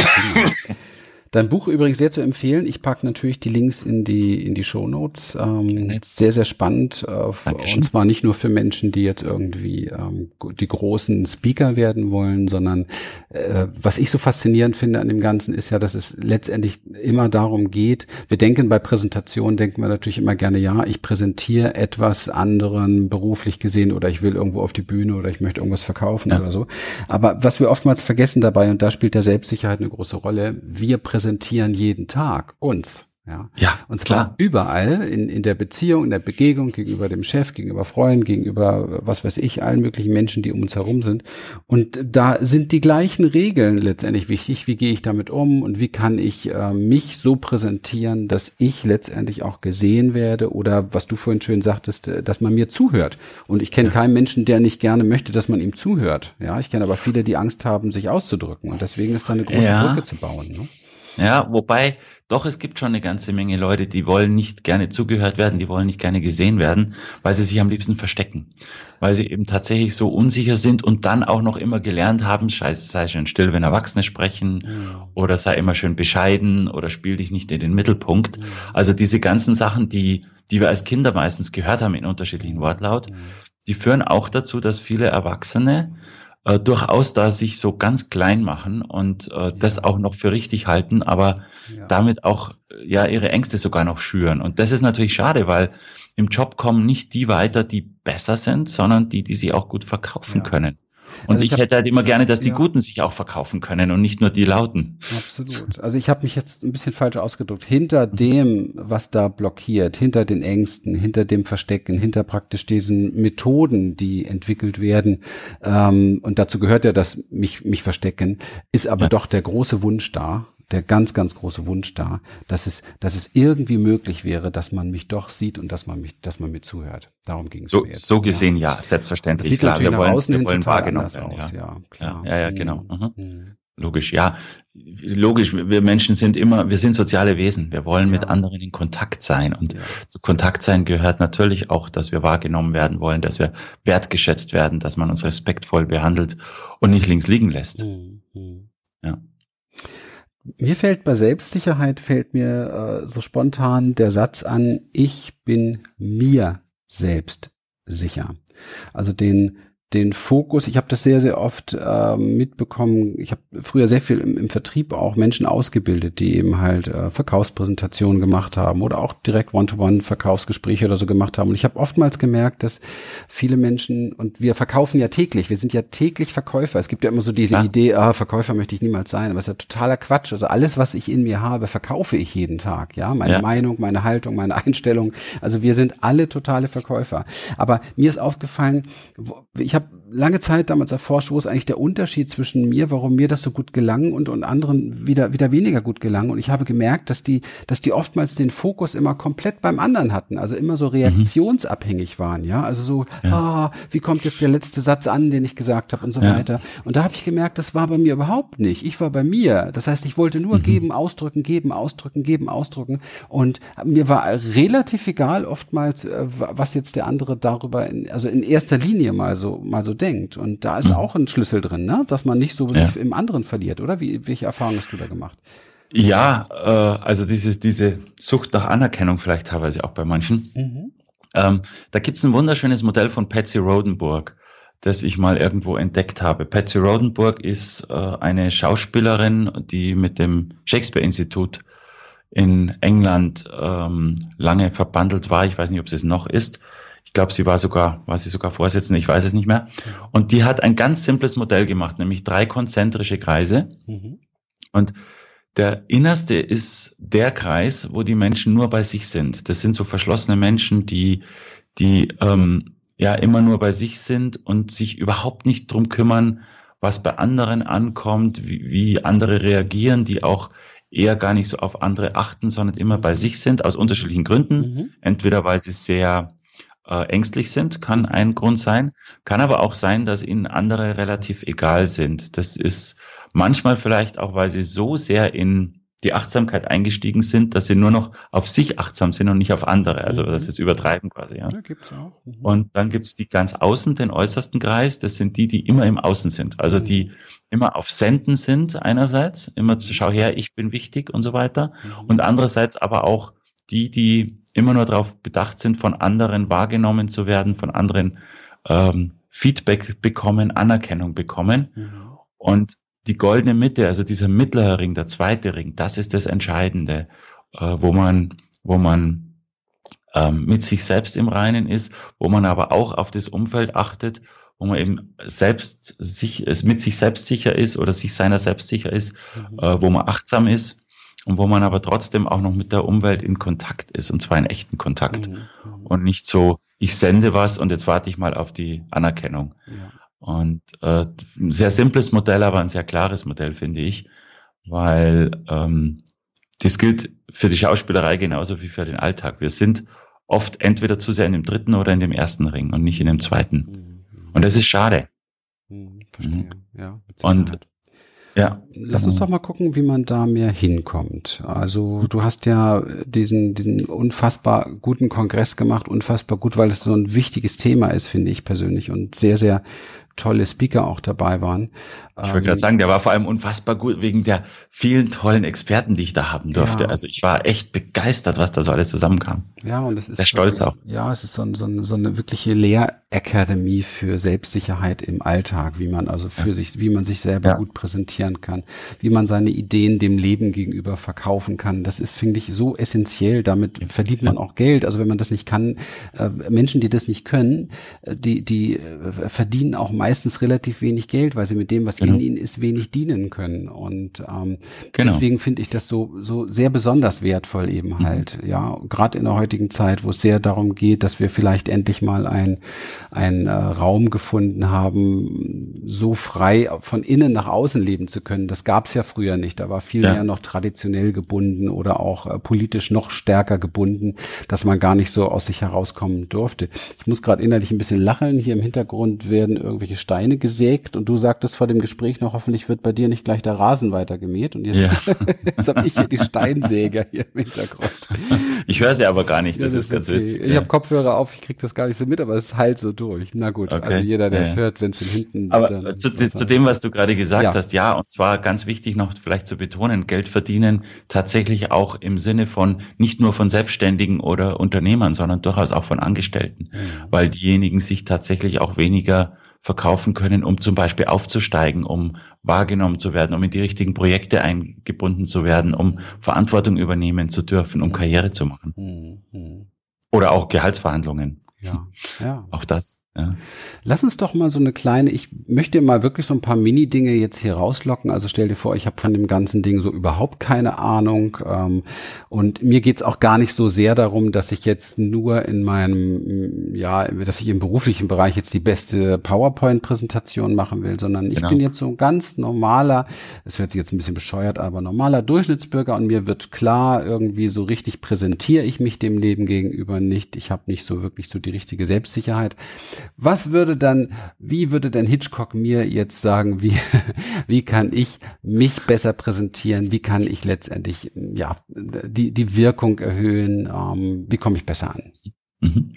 Dein Buch übrigens sehr zu empfehlen. Ich packe natürlich die Links in die in die Show Notes. Ähm, sehr sehr spannend äh, und zwar nicht nur für Menschen, die jetzt irgendwie ähm, die großen Speaker werden wollen, sondern äh, was ich so faszinierend finde an dem Ganzen ist ja, dass es letztendlich immer darum geht. Wir denken bei Präsentationen denken wir natürlich immer gerne, ja, ich präsentiere etwas anderen beruflich gesehen oder ich will irgendwo auf die Bühne oder ich möchte irgendwas verkaufen ja. oder so. Aber was wir oftmals vergessen dabei und da spielt der Selbstsicherheit eine große Rolle. Wir präsentieren präsentieren jeden Tag uns. Ja, ja und zwar klar. überall in, in der Beziehung, in der Begegnung gegenüber dem Chef, gegenüber Freunden, gegenüber was weiß ich, allen möglichen Menschen, die um uns herum sind. Und da sind die gleichen Regeln letztendlich wichtig. Wie gehe ich damit um und wie kann ich äh, mich so präsentieren, dass ich letztendlich auch gesehen werde oder was du vorhin schön sagtest, äh, dass man mir zuhört. Und ich kenne ja. keinen Menschen, der nicht gerne möchte, dass man ihm zuhört. Ja, ich kenne aber viele, die Angst haben, sich auszudrücken. Und deswegen ist da eine große ja. Brücke zu bauen. Ne? Ja, wobei, doch, es gibt schon eine ganze Menge Leute, die wollen nicht gerne zugehört werden, die wollen nicht gerne gesehen werden, weil sie sich am liebsten verstecken. Weil sie eben tatsächlich so unsicher sind und dann auch noch immer gelernt haben, scheiße, sei schön still, wenn Erwachsene sprechen, ja. oder sei immer schön bescheiden oder spiel dich nicht in den Mittelpunkt. Ja. Also diese ganzen Sachen, die, die wir als Kinder meistens gehört haben in unterschiedlichen Wortlaut, ja. die führen auch dazu, dass viele Erwachsene äh, durchaus da sich so ganz klein machen und äh, ja. das auch noch für richtig halten, aber ja. damit auch ja ihre Ängste sogar noch schüren. Und das ist natürlich schade, weil im Job kommen nicht die weiter, die besser sind, sondern die, die sie auch gut verkaufen ja. können. Und also ich, ich hab, hätte halt immer gerne, dass die ja. Guten sich auch verkaufen können und nicht nur die Lauten. Absolut. Also ich habe mich jetzt ein bisschen falsch ausgedrückt. Hinter dem, was da blockiert, hinter den Ängsten, hinter dem Verstecken, hinter praktisch diesen Methoden, die entwickelt werden, ähm, und dazu gehört ja das mich, mich verstecken, ist aber ja. doch der große Wunsch da, der ganz, ganz große Wunsch da, dass es, dass es irgendwie möglich wäre, dass man mich doch sieht und dass man mich, dass man mir zuhört. Darum ging es so, mir jetzt. So gesehen, ja, ja selbstverständlich. Das sieht klar, natürlich wir nach wollen, außen wir wollen wahrgenommen werden, aus, ja. ja, klar. Ja, ja, genau. Mhm. Mhm. Logisch, ja. Logisch, wir Menschen sind immer, wir sind soziale Wesen. Wir wollen ja. mit anderen in Kontakt sein. Und ja. zu Kontakt sein gehört natürlich auch, dass wir wahrgenommen werden wollen, dass wir wertgeschätzt werden, dass man uns respektvoll behandelt und nicht links liegen lässt. Mhm. Mir fällt bei Selbstsicherheit, fällt mir äh, so spontan der Satz an, ich bin mir selbst sicher. Also den den Fokus, ich habe das sehr, sehr oft äh, mitbekommen, ich habe früher sehr viel im, im, Vertrieb auch Menschen ausgebildet, die eben halt äh, Verkaufspräsentationen gemacht haben oder auch direkt One-to-One-Verkaufsgespräche oder so gemacht haben. Und ich habe oftmals gemerkt, dass viele Menschen, und wir verkaufen ja täglich, wir sind ja täglich Verkäufer. Es gibt ja immer so diese ja. Idee, ah, Verkäufer möchte ich niemals sein, aber es ist ja totaler Quatsch. Also alles, was ich in mir habe, verkaufe ich jeden Tag. Ja, meine ja. Meinung, meine Haltung, meine *laughs* Einstellung. Also wir sind alle totale Verkäufer. Aber mir ist aufgefallen, ich habe habe lange Zeit damals erforscht, wo ist eigentlich der Unterschied zwischen mir, warum mir das so gut gelang und, und anderen wieder, wieder weniger gut gelang. Und ich habe gemerkt, dass die, dass die oftmals den Fokus immer komplett beim anderen hatten, also immer so reaktionsabhängig waren, ja. Also so, ja. ah, wie kommt jetzt der letzte Satz an, den ich gesagt habe und so ja. weiter. Und da habe ich gemerkt, das war bei mir überhaupt nicht. Ich war bei mir. Das heißt, ich wollte nur mhm. geben, ausdrücken, geben, ausdrücken, geben, ausdrücken. Und mir war relativ egal oftmals, äh, was jetzt der andere darüber, in, also in erster Linie mal so mal so denkt. Und da ist mhm. auch ein Schlüssel drin, ne? dass man nicht so ja. im anderen verliert, oder? Wie, welche Erfahrungen hast du da gemacht? Ja, äh, also diese, diese Sucht nach Anerkennung vielleicht teilweise auch bei manchen. Mhm. Ähm, da gibt's ein wunderschönes Modell von Patsy Rodenburg, das ich mal irgendwo entdeckt habe. Patsy Rodenburg ist äh, eine Schauspielerin, die mit dem Shakespeare-Institut in England ähm, lange verbandelt war. Ich weiß nicht, ob sie es noch ist. Ich glaube, sie war sogar, war sie sogar Vorsitzende, ich weiß es nicht mehr. Und die hat ein ganz simples Modell gemacht, nämlich drei konzentrische Kreise. Mhm. Und der innerste ist der Kreis, wo die Menschen nur bei sich sind. Das sind so verschlossene Menschen, die, die ähm, ja immer nur bei sich sind und sich überhaupt nicht drum kümmern, was bei anderen ankommt, wie, wie andere reagieren, die auch eher gar nicht so auf andere achten, sondern immer bei sich sind, aus unterschiedlichen Gründen. Mhm. Entweder weil sie sehr äh, ängstlich sind, kann ein Grund sein. Kann aber auch sein, dass ihnen andere relativ egal sind. Das ist manchmal vielleicht auch, weil sie so sehr in die Achtsamkeit eingestiegen sind, dass sie nur noch auf sich achtsam sind und nicht auf andere. Also mhm. das ist übertreiben quasi. Ja. ja gibt's auch. Mhm. Und dann gibt's die ganz außen, den äußersten Kreis. Das sind die, die immer im Außen sind. Also mhm. die immer auf Senden sind einerseits, immer zu schau her, ich bin wichtig und so weiter. Mhm. Und andererseits aber auch die, die immer nur darauf bedacht sind, von anderen wahrgenommen zu werden, von anderen ähm, Feedback bekommen, Anerkennung bekommen. Mhm. Und die goldene Mitte, also dieser mittlere Ring, der zweite Ring, das ist das Entscheidende, äh, wo man, wo man ähm, mit sich selbst im Reinen ist, wo man aber auch auf das Umfeld achtet, wo man eben selbst sich, es mit sich selbst sicher ist oder sich seiner selbst sicher ist, mhm. äh, wo man achtsam ist und wo man aber trotzdem auch noch mit der Umwelt in Kontakt ist und zwar in echten Kontakt mhm. und nicht so, ich sende was und jetzt warte ich mal auf die Anerkennung. Ja. Und äh, ein sehr simples Modell, aber ein sehr klares Modell, finde ich, weil ähm, das gilt für die Schauspielerei genauso wie für den Alltag. Wir sind oft entweder zu sehr in dem dritten oder in dem ersten Ring und nicht in dem zweiten. Mhm. Und das ist schade. Mhm, verstehe. Mhm. Ja, und ja. Lass uns doch mal gucken, wie man da mehr hinkommt. Also du hast ja diesen, diesen unfassbar guten Kongress gemacht, unfassbar gut, weil es so ein wichtiges Thema ist, finde ich persönlich und sehr, sehr tolle Speaker auch dabei waren. Ich wollte ähm, gerade sagen, der war vor allem unfassbar gut wegen der vielen tollen Experten, die ich da haben durfte. Ja. Also ich war echt begeistert, was da so alles zusammenkam. Ja, und es ist sehr stolz auch. Ja, es ist so, so, so eine wirkliche Lehrakademie für Selbstsicherheit im Alltag, wie man also für ja. sich, wie man sich selber ja. gut präsentieren kann, wie man seine Ideen dem Leben gegenüber verkaufen kann. Das ist, finde ich, so essentiell. Damit verdient man auch Geld. Also wenn man das nicht kann, äh, Menschen, die das nicht können, äh, die, die äh, verdienen auch meistens relativ wenig Geld, weil sie mit dem, was genau. in ihnen ist, wenig dienen können. Und ähm, genau. deswegen finde ich das so, so sehr besonders wertvoll eben mhm. halt. Mhm. Ja, gerade in der heutigen Zeit, wo es sehr darum geht, dass wir vielleicht endlich mal ein, ein äh, Raum gefunden haben, so frei von innen nach außen leben zu können. Das gab es ja früher nicht. Da war viel ja. mehr noch traditionell gebunden oder auch äh, politisch noch stärker gebunden, dass man gar nicht so aus sich herauskommen durfte. Ich muss gerade innerlich ein bisschen lachen. Hier im Hintergrund werden irgendwelche Steine gesägt und du sagtest vor dem Gespräch noch, hoffentlich wird bei dir nicht gleich der Rasen weiter gemäht. Und jetzt, ja. *laughs* jetzt habe ich hier die Steinsäger hier im Hintergrund. Ich höre sie aber gar nicht, das, das ist, ganz okay. witzig. Ich ja. habe Kopfhörer auf, ich krieg das gar nicht so mit, aber es halt so durch. Na gut, okay. also jeder, der es ja. hört, wenn es hinten. Aber zu, zu dem, was du gerade gesagt ja. hast, ja, und zwar ganz wichtig noch vielleicht zu betonen, Geld verdienen tatsächlich auch im Sinne von nicht nur von Selbstständigen oder Unternehmern, sondern durchaus auch von Angestellten, weil diejenigen sich tatsächlich auch weniger verkaufen können, um zum Beispiel aufzusteigen, um wahrgenommen zu werden, um in die richtigen Projekte eingebunden zu werden, um Verantwortung übernehmen zu dürfen, um Karriere zu machen. Mhm. Oder auch Gehaltsverhandlungen. Ja, ja. Auch das. Ja. Lass uns doch mal so eine kleine, ich möchte mal wirklich so ein paar Mini-Dinge jetzt hier rauslocken. Also stell dir vor, ich habe von dem ganzen Ding so überhaupt keine Ahnung. Ähm, und mir geht's auch gar nicht so sehr darum, dass ich jetzt nur in meinem, ja, dass ich im beruflichen Bereich jetzt die beste PowerPoint-Präsentation machen will, sondern ich genau. bin jetzt so ein ganz normaler, es hört sich jetzt ein bisschen bescheuert, aber normaler Durchschnittsbürger und mir wird klar, irgendwie so richtig präsentiere ich mich dem Leben gegenüber nicht. Ich habe nicht so wirklich so die richtige Selbstsicherheit. Was würde dann, wie würde denn Hitchcock mir jetzt sagen, wie, *laughs* wie kann ich mich besser präsentieren? Wie kann ich letztendlich, ja, die, die Wirkung erhöhen? Ähm, wie komme ich besser an? Mhm.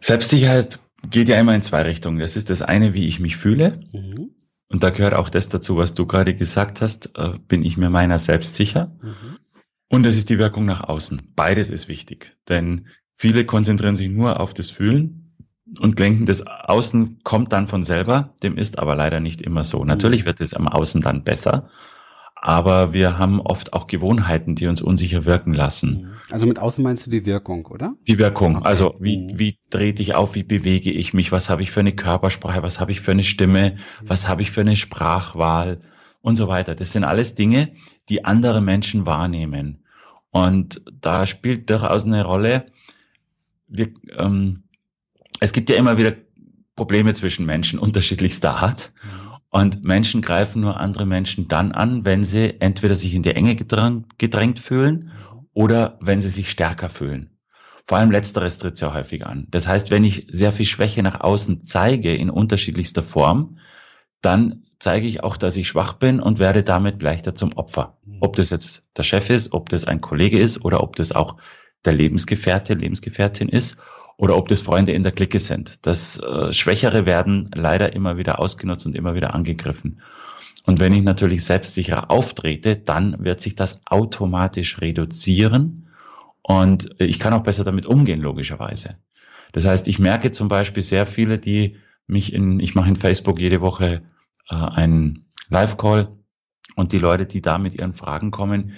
Selbstsicherheit geht ja immer in zwei Richtungen. Das ist das eine, wie ich mich fühle. Mhm. Und da gehört auch das dazu, was du gerade gesagt hast. Äh, bin ich mir meiner selbst sicher? Mhm. Und das ist die Wirkung nach außen. Beides ist wichtig. Denn viele konzentrieren sich nur auf das Fühlen und denken, das Außen kommt dann von selber. Dem ist aber leider nicht immer so. Natürlich wird es am Außen dann besser, aber wir haben oft auch Gewohnheiten, die uns unsicher wirken lassen. Mhm. Also mit außen meinst du die Wirkung, oder? Die Wirkung. Okay. Also wie, mhm. wie trete ich auf, wie bewege ich mich, was habe ich für eine Körpersprache, was habe ich für eine Stimme, was habe ich für eine Sprachwahl und so weiter. Das sind alles Dinge, die andere Menschen wahrnehmen. Und da spielt durchaus eine Rolle, wir, ähm, es gibt ja immer wieder Probleme zwischen Menschen unterschiedlichster Art. Und Menschen greifen nur andere Menschen dann an, wenn sie entweder sich in die Enge gedrängt fühlen oder wenn sie sich stärker fühlen. Vor allem letzteres tritt sehr häufig an. Das heißt, wenn ich sehr viel Schwäche nach außen zeige in unterschiedlichster Form, dann zeige ich auch, dass ich schwach bin und werde damit leichter zum Opfer. Ob das jetzt der Chef ist, ob das ein Kollege ist oder ob das auch der Lebensgefährte, Lebensgefährtin ist oder ob das Freunde in der Clique sind. Das äh, Schwächere werden leider immer wieder ausgenutzt und immer wieder angegriffen. Und wenn ich natürlich selbstsicher auftrete, dann wird sich das automatisch reduzieren und ich kann auch besser damit umgehen, logischerweise. Das heißt, ich merke zum Beispiel sehr viele, die mich in, ich mache in Facebook jede Woche äh, einen Live-Call und die Leute, die da mit ihren Fragen kommen,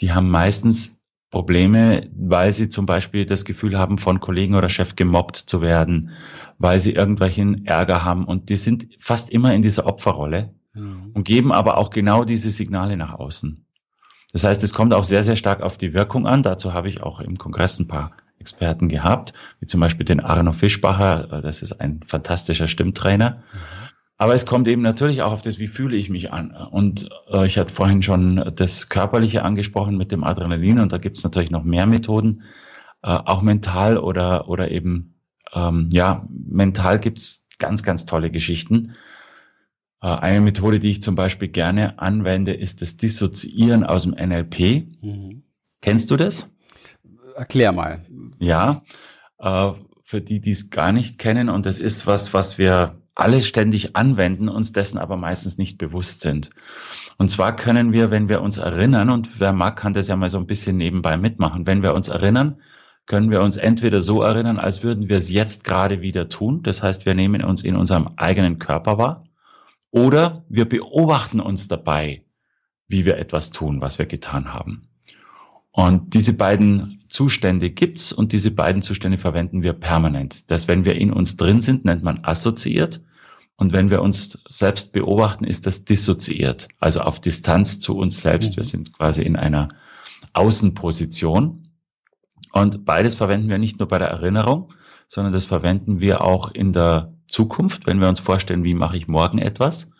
die haben meistens Probleme, weil sie zum Beispiel das Gefühl haben, von Kollegen oder Chef gemobbt zu werden, weil sie irgendwelchen Ärger haben und die sind fast immer in dieser Opferrolle mhm. und geben aber auch genau diese Signale nach außen. Das heißt, es kommt auch sehr, sehr stark auf die Wirkung an. Dazu habe ich auch im Kongress ein paar Experten gehabt, wie zum Beispiel den Arno Fischbacher, das ist ein fantastischer Stimmtrainer. Mhm aber es kommt eben natürlich auch auf das, wie fühle ich mich an. Und äh, ich hatte vorhin schon das Körperliche angesprochen mit dem Adrenalin und da gibt es natürlich noch mehr Methoden, äh, auch mental oder, oder eben, ähm, ja, mental gibt es ganz, ganz tolle Geschichten. Äh, eine Methode, die ich zum Beispiel gerne anwende, ist das Dissoziieren aus dem NLP. Mhm. Kennst du das? Erklär mal. Ja, äh, für die, die es gar nicht kennen und das ist was, was wir alle ständig anwenden, uns dessen aber meistens nicht bewusst sind. Und zwar können wir, wenn wir uns erinnern, und wer mag, kann das ja mal so ein bisschen nebenbei mitmachen, wenn wir uns erinnern, können wir uns entweder so erinnern, als würden wir es jetzt gerade wieder tun. Das heißt, wir nehmen uns in unserem eigenen Körper wahr. Oder wir beobachten uns dabei, wie wir etwas tun, was wir getan haben. Und diese beiden Zustände gibt's und diese beiden Zustände verwenden wir permanent. Das, wenn wir in uns drin sind, nennt man assoziiert. Und wenn wir uns selbst beobachten, ist das dissoziiert, also auf Distanz zu uns selbst. Wir mhm. sind quasi in einer Außenposition. Und beides verwenden wir nicht nur bei der Erinnerung, sondern das verwenden wir auch in der Zukunft, wenn wir uns vorstellen, wie mache ich morgen etwas.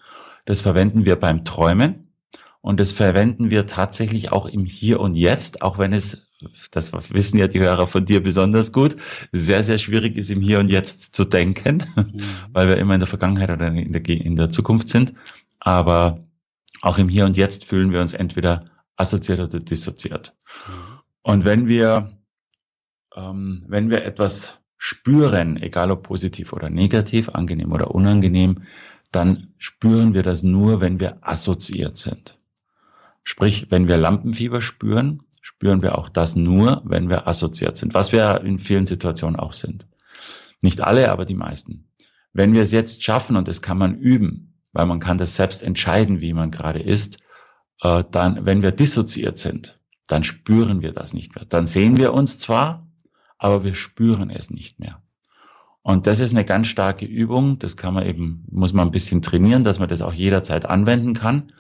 Das verwenden wir beim Träumen und das verwenden wir tatsächlich auch im Hier und Jetzt, auch wenn es, das wissen ja die Hörer von dir besonders gut, sehr, sehr schwierig ist, im Hier und Jetzt zu denken, mhm. weil wir immer in der Vergangenheit oder in der, in der Zukunft sind. Aber auch im Hier und Jetzt fühlen wir uns entweder assoziiert oder dissoziiert. Mhm. Und wenn wir ähm, wenn wir etwas spüren, egal ob positiv oder negativ, angenehm oder unangenehm, dann spüren wir das nur, wenn wir assoziiert sind. Sprich, wenn wir Lampenfieber spüren, spüren wir auch das nur, wenn wir assoziiert sind, was wir in vielen Situationen auch sind. Nicht alle, aber die meisten. Wenn wir es jetzt schaffen, und das kann man üben, weil man kann das selbst entscheiden, wie man gerade ist, äh, dann, wenn wir dissoziiert sind, dann spüren wir das nicht mehr. Dann sehen wir uns zwar, aber wir spüren es nicht mehr. Und das ist eine ganz starke Übung. Das kann man eben, muss man ein bisschen trainieren, dass man das auch jederzeit anwenden kann.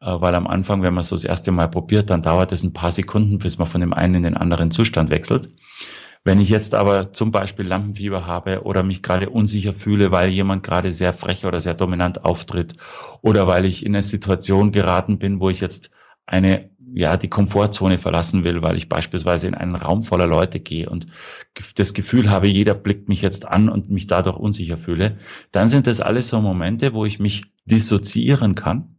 Äh, weil am Anfang, wenn man so das erste Mal probiert, dann dauert es ein paar Sekunden, bis man von dem einen in den anderen Zustand wechselt. Wenn ich jetzt aber zum Beispiel Lampenfieber habe oder mich gerade unsicher fühle, weil jemand gerade sehr frech oder sehr dominant auftritt oder weil ich in eine Situation geraten bin, wo ich jetzt eine, ja, die Komfortzone verlassen will, weil ich beispielsweise in einen Raum voller Leute gehe und das Gefühl habe, jeder blickt mich jetzt an und mich dadurch unsicher fühle, dann sind das alles so Momente, wo ich mich dissoziieren kann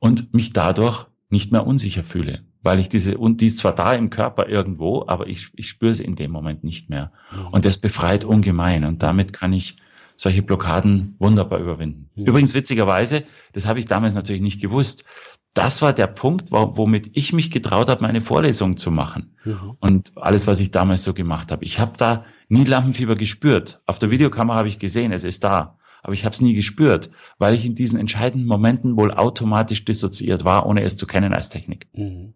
und mich dadurch nicht mehr unsicher fühle, weil ich diese, und die ist zwar da im Körper irgendwo, aber ich, ich spüre sie in dem Moment nicht mehr. Mhm. Und das befreit ungemein und damit kann ich solche Blockaden wunderbar überwinden. Mhm. Übrigens witzigerweise, das habe ich damals natürlich nicht gewusst, das war der Punkt, womit ich mich getraut habe, meine Vorlesung zu machen. Mhm. Und alles, was ich damals so gemacht habe. Ich habe da nie Lampenfieber gespürt. Auf der Videokamera habe ich gesehen, es ist da. Aber ich habe es nie gespürt, weil ich in diesen entscheidenden Momenten wohl automatisch dissoziiert war, ohne es zu kennen als Technik. Mhm.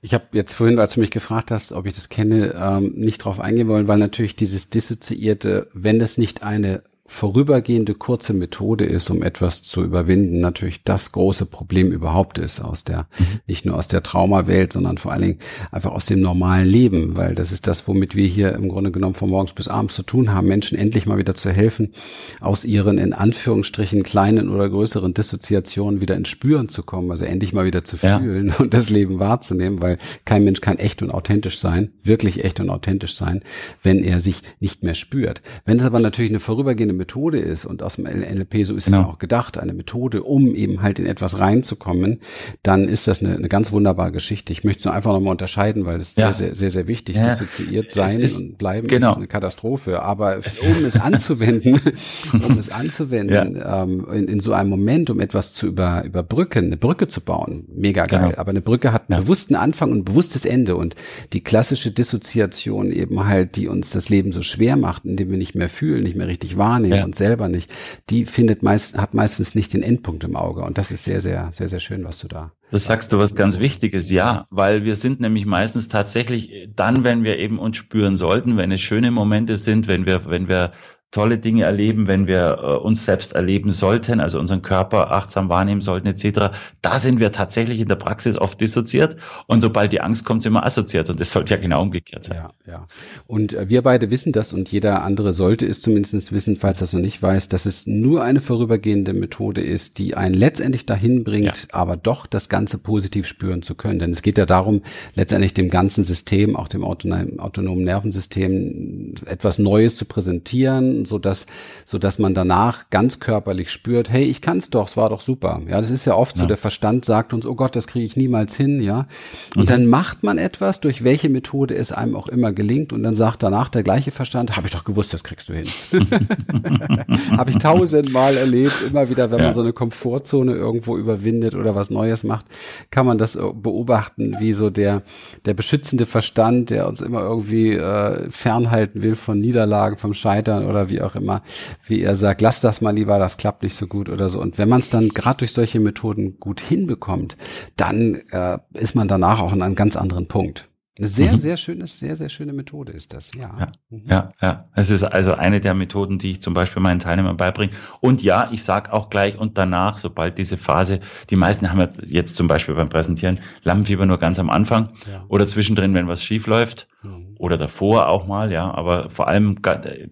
Ich habe jetzt vorhin, als du mich gefragt hast, ob ich das kenne, ähm, nicht drauf eingehen wollen, weil natürlich dieses Dissoziierte, wenn es nicht eine vorübergehende kurze Methode ist, um etwas zu überwinden, natürlich das große Problem überhaupt ist aus der, mhm. nicht nur aus der Traumawelt, sondern vor allen Dingen einfach aus dem normalen Leben, weil das ist das, womit wir hier im Grunde genommen von morgens bis abends zu tun haben, Menschen endlich mal wieder zu helfen, aus ihren in Anführungsstrichen kleinen oder größeren Dissoziationen wieder ins Spüren zu kommen, also endlich mal wieder zu fühlen ja. *laughs* und das Leben wahrzunehmen, weil kein Mensch kann echt und authentisch sein, wirklich echt und authentisch sein, wenn er sich nicht mehr spürt. Wenn es aber natürlich eine vorübergehende Methode ist und aus dem NLP, so ist genau. es auch gedacht, eine Methode, um eben halt in etwas reinzukommen, dann ist das eine, eine ganz wunderbare Geschichte. Ich möchte es nur einfach nochmal unterscheiden, weil es ja. sehr, sehr, sehr, sehr wichtig, ja. dissoziiert sein ist, und bleiben genau. ist eine Katastrophe. Aber um es anzuwenden, *laughs* um es anzuwenden, ja. ähm, in, in so einem Moment, um etwas zu über, überbrücken, eine Brücke zu bauen, mega geil. Genau. Aber eine Brücke hat einen bewussten Anfang und ein bewusstes Ende und die klassische Dissoziation eben halt, die uns das Leben so schwer macht, indem wir nicht mehr fühlen, nicht mehr richtig wahrnehmen, ja. uns selber nicht, die findet meist, hat meistens nicht den Endpunkt im Auge. Und das ist sehr, sehr, sehr, sehr schön, was du da. Das sagst du was ganz Wichtiges, ja, weil wir sind nämlich meistens tatsächlich dann, wenn wir eben uns spüren sollten, wenn es schöne Momente sind, wenn wir, wenn wir tolle Dinge erleben, wenn wir äh, uns selbst erleben sollten, also unseren Körper achtsam wahrnehmen sollten etc., da sind wir tatsächlich in der Praxis oft dissoziiert und sobald die Angst kommt, sind wir assoziiert und das sollte ja genau umgekehrt sein. Ja, ja. Und äh, wir beide wissen das und jeder andere sollte es zumindest wissen, falls das noch nicht weiß, dass es nur eine vorübergehende Methode ist, die einen letztendlich dahin bringt, ja. aber doch das Ganze positiv spüren zu können. Denn es geht ja darum, letztendlich dem ganzen System, auch dem autonomen, autonomen Nervensystem, etwas Neues zu präsentieren Sekunden, so dass, so dass man danach ganz körperlich spürt, hey, ich kann's doch, es war doch super. Ja, das ist ja oft ja. so, der Verstand sagt uns, oh Gott, das kriege ich niemals hin, ja. Und mhm. dann macht man etwas, durch welche Methode es einem auch immer gelingt und dann sagt danach der gleiche Verstand, habe ich doch gewusst, das kriegst du hin. *laughs* habe ich tausendmal erlebt, immer wieder, wenn ja. man so eine Komfortzone irgendwo überwindet oder was Neues macht, kann man das beobachten, wie so der, der beschützende Verstand, der uns immer irgendwie äh, fernhalten will von Niederlagen, vom Scheitern oder wie auch immer, wie er sagt, lass das mal lieber, das klappt nicht so gut oder so. Und wenn man es dann gerade durch solche Methoden gut hinbekommt, dann äh, ist man danach auch an einem ganz anderen Punkt. Sehr, mhm. sehr schöne, sehr, sehr schöne Methode ist das, ja. Ja, mhm. ja, ja. Es ist also eine der Methoden, die ich zum Beispiel meinen Teilnehmern beibringe. Und ja, ich sage auch gleich und danach, sobald diese Phase, die meisten haben ja jetzt zum Beispiel beim Präsentieren Lampenfieber nur ganz am Anfang ja. oder zwischendrin, wenn was schief läuft mhm. oder davor auch mal, ja, aber vor allem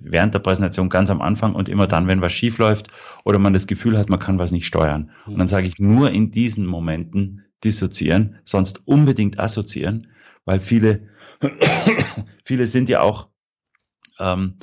während der Präsentation ganz am Anfang und immer dann, wenn was schief läuft oder man das Gefühl hat, man kann was nicht steuern. Und dann mhm. sage ich nur in diesen Momenten dissoziieren, sonst unbedingt assoziieren weil viele, *coughs* viele sind ja auch ähm,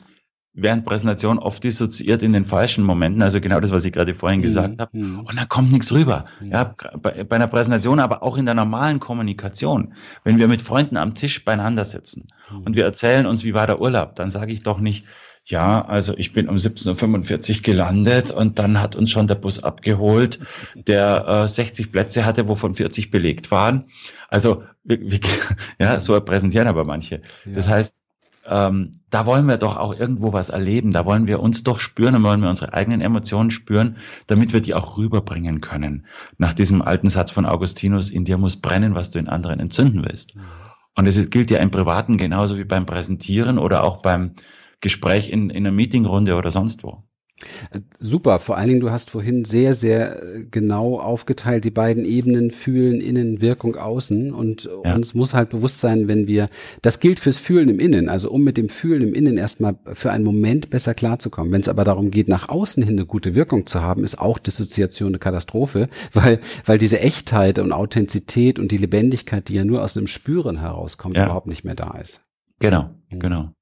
während Präsentation oft dissoziiert in den falschen Momenten, also genau das, was ich gerade vorhin mhm. gesagt habe, mhm. und dann kommt nichts rüber. Mhm. Ja, bei, bei, einer Präsentation, aber auch in der normalen Kommunikation. Wenn wir mit Freunden am Tisch beieinander sitzen mhm. und wir erzählen uns, wie war der Urlaub, dann sage ich doch nicht, ja, also ich bin um 17.45 Uhr gelandet und dann hat uns schon der Bus abgeholt, der äh, 60 Plätze hatte, wovon 40 belegt waren. Also wir, wir, *laughs* ja, so präsentieren aber manche. Ja. Das heißt, ähm, da wollen wir doch auch irgendwo was erleben, da wollen wir uns doch spüren und wollen wir unsere eigenen Emotionen spüren, damit wir die auch rüberbringen können. Nach diesem alten Satz von Augustinus, in dir muss brennen, was du in anderen entzünden willst. Und es gilt ja im Privaten genauso wie beim Präsentieren oder auch beim Gespräch in, in einer Meetingrunde oder sonst wo. Super, vor allen Dingen, du hast vorhin sehr, sehr äh, genau aufgeteilt, die beiden Ebenen fühlen, innen, Wirkung, außen. Und ja. uns muss halt bewusst sein, wenn wir, das gilt fürs Fühlen im Innen, also um mit dem Fühlen im Innen erstmal für einen Moment besser klarzukommen. Wenn es aber darum geht, nach außen hin eine gute Wirkung zu haben, ist auch Dissoziation eine Katastrophe, *laughs* weil, weil diese Echtheit und Authentizität und die Lebendigkeit, die ja nur aus dem Spüren herauskommt, ja. überhaupt nicht mehr da ist. Genau, mhm. genau.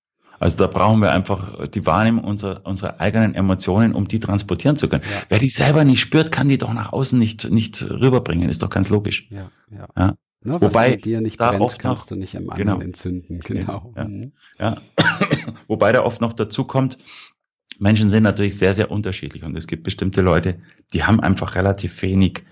Also da brauchen wir einfach die Wahrnehmung unserer, unserer eigenen Emotionen, um die transportieren zu können. Ja. Wer die selber nicht spürt, kann die doch nach außen nicht, nicht rüberbringen. Ist doch ganz logisch. Ja, ja. ja. Was Wobei dir nicht da brennt, oft kannst noch, du nicht im anderen genau. entzünden. Genau. Ja, mhm. ja. *coughs* Wobei da oft noch dazu kommt, Menschen sind natürlich sehr, sehr unterschiedlich und es gibt bestimmte Leute, die haben einfach relativ wenig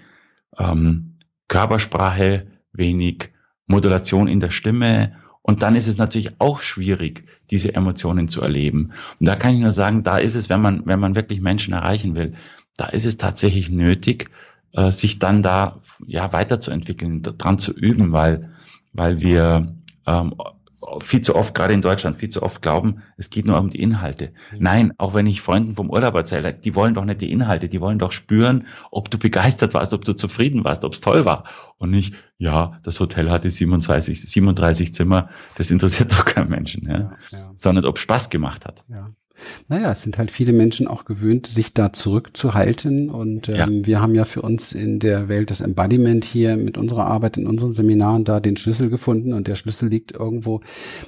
ähm, Körpersprache, wenig Modulation in der Stimme und dann ist es natürlich auch schwierig, diese Emotionen zu erleben. Und da kann ich nur sagen, da ist es, wenn man, wenn man wirklich Menschen erreichen will, da ist es tatsächlich nötig, äh, sich dann da ja weiterzuentwickeln, dran zu üben, weil, weil wir ähm, viel zu oft, gerade in Deutschland, viel zu oft glauben, es geht nur um die Inhalte. Mhm. Nein, auch wenn ich Freunden vom Urlaub erzähle, die wollen doch nicht die Inhalte, die wollen doch spüren, ob du begeistert warst, ob du zufrieden warst, ob es toll war. Und nicht, ja, das Hotel hatte 27, 37 Zimmer, das interessiert doch keinen Menschen, ja. ja, ja. sondern ob Spaß gemacht hat. Ja. Naja, es sind halt viele Menschen auch gewöhnt, sich da zurückzuhalten. Und ähm, ja. wir haben ja für uns in der Welt des Embodiment hier mit unserer Arbeit in unseren Seminaren da den Schlüssel gefunden. Und der Schlüssel liegt irgendwo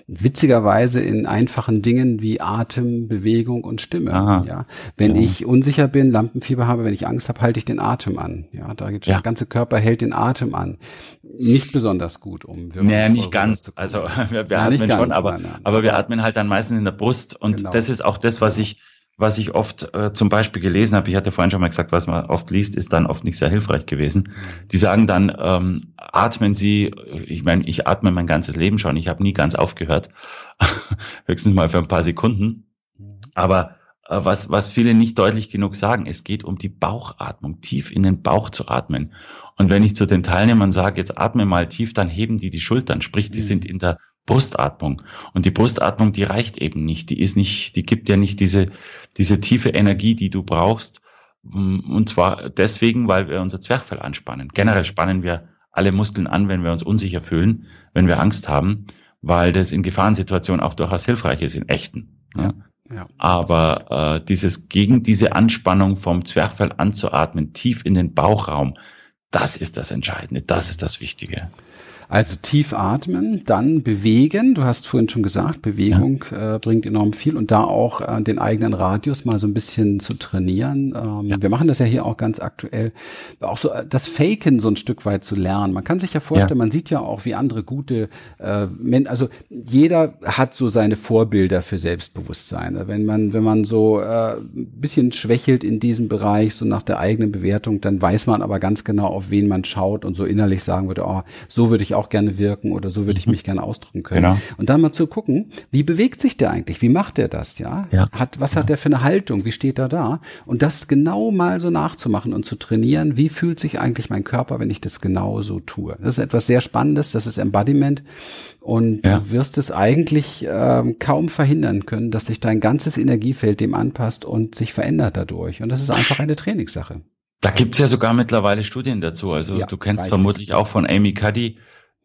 witzigerweise in einfachen Dingen wie Atem, Bewegung und Stimme. Aha. Ja, wenn ja. ich unsicher bin, Lampenfieber habe, wenn ich Angst habe, halte ich den Atem an. Ja, da geht schon ja. der ganze Körper hält den Atem an. Nicht besonders gut, um Nee, nicht ganz. Also *laughs* wir, wir atmen schon, aber, nein, nein. aber wir atmen halt dann meistens in der Brust. Und genau. das ist auch das, was ich, was ich oft äh, zum Beispiel gelesen habe, ich hatte vorhin schon mal gesagt, was man oft liest, ist dann oft nicht sehr hilfreich gewesen. Die sagen dann, ähm, atmen Sie, ich meine, ich atme mein ganzes Leben schon, ich habe nie ganz aufgehört, *laughs* höchstens mal für ein paar Sekunden. Aber äh, was, was viele nicht deutlich genug sagen, es geht um die Bauchatmung, tief in den Bauch zu atmen. Und wenn ich zu den Teilnehmern sage, jetzt atme mal tief, dann heben die die Schultern, sprich, die mhm. sind in der Brustatmung. Und die Brustatmung, die reicht eben nicht. Die ist nicht, die gibt ja nicht diese, diese tiefe Energie, die du brauchst. Und zwar deswegen, weil wir unser Zwerchfell anspannen. Generell spannen wir alle Muskeln an, wenn wir uns unsicher fühlen, wenn wir Angst haben, weil das in Gefahrensituationen auch durchaus hilfreich ist, in echten. Ja. Ja. Aber äh, dieses gegen diese Anspannung vom Zwerchfell anzuatmen, tief in den Bauchraum, das ist das Entscheidende, das ist das Wichtige. Also tief atmen, dann bewegen. Du hast vorhin schon gesagt, Bewegung ja. äh, bringt enorm viel und da auch äh, den eigenen Radius mal so ein bisschen zu trainieren. Ähm, ja. Wir machen das ja hier auch ganz aktuell. Auch so äh, das Faken so ein Stück weit zu lernen. Man kann sich ja vorstellen, ja. man sieht ja auch, wie andere gute, äh, also jeder hat so seine Vorbilder für Selbstbewusstsein. Wenn man, wenn man so äh, ein bisschen schwächelt in diesem Bereich, so nach der eigenen Bewertung, dann weiß man aber ganz genau, auf wen man schaut und so innerlich sagen würde, oh, so würde ich auch gerne wirken oder so würde ich mhm. mich gerne ausdrücken können. Genau. Und dann mal zu gucken, wie bewegt sich der eigentlich? Wie macht er das? Ja, ja. hat was hat der für eine Haltung? Wie steht er da? Und das genau mal so nachzumachen und zu trainieren. Wie fühlt sich eigentlich mein Körper, wenn ich das genau so tue? Das ist etwas sehr Spannendes. Das ist Embodiment. Und ja. du wirst es eigentlich ähm, kaum verhindern können, dass sich dein ganzes Energiefeld dem anpasst und sich verändert dadurch. Und das ist einfach eine Trainingssache. Da gibt's ja sogar mittlerweile Studien dazu. Also ja, du kennst vermutlich auch von Amy Cuddy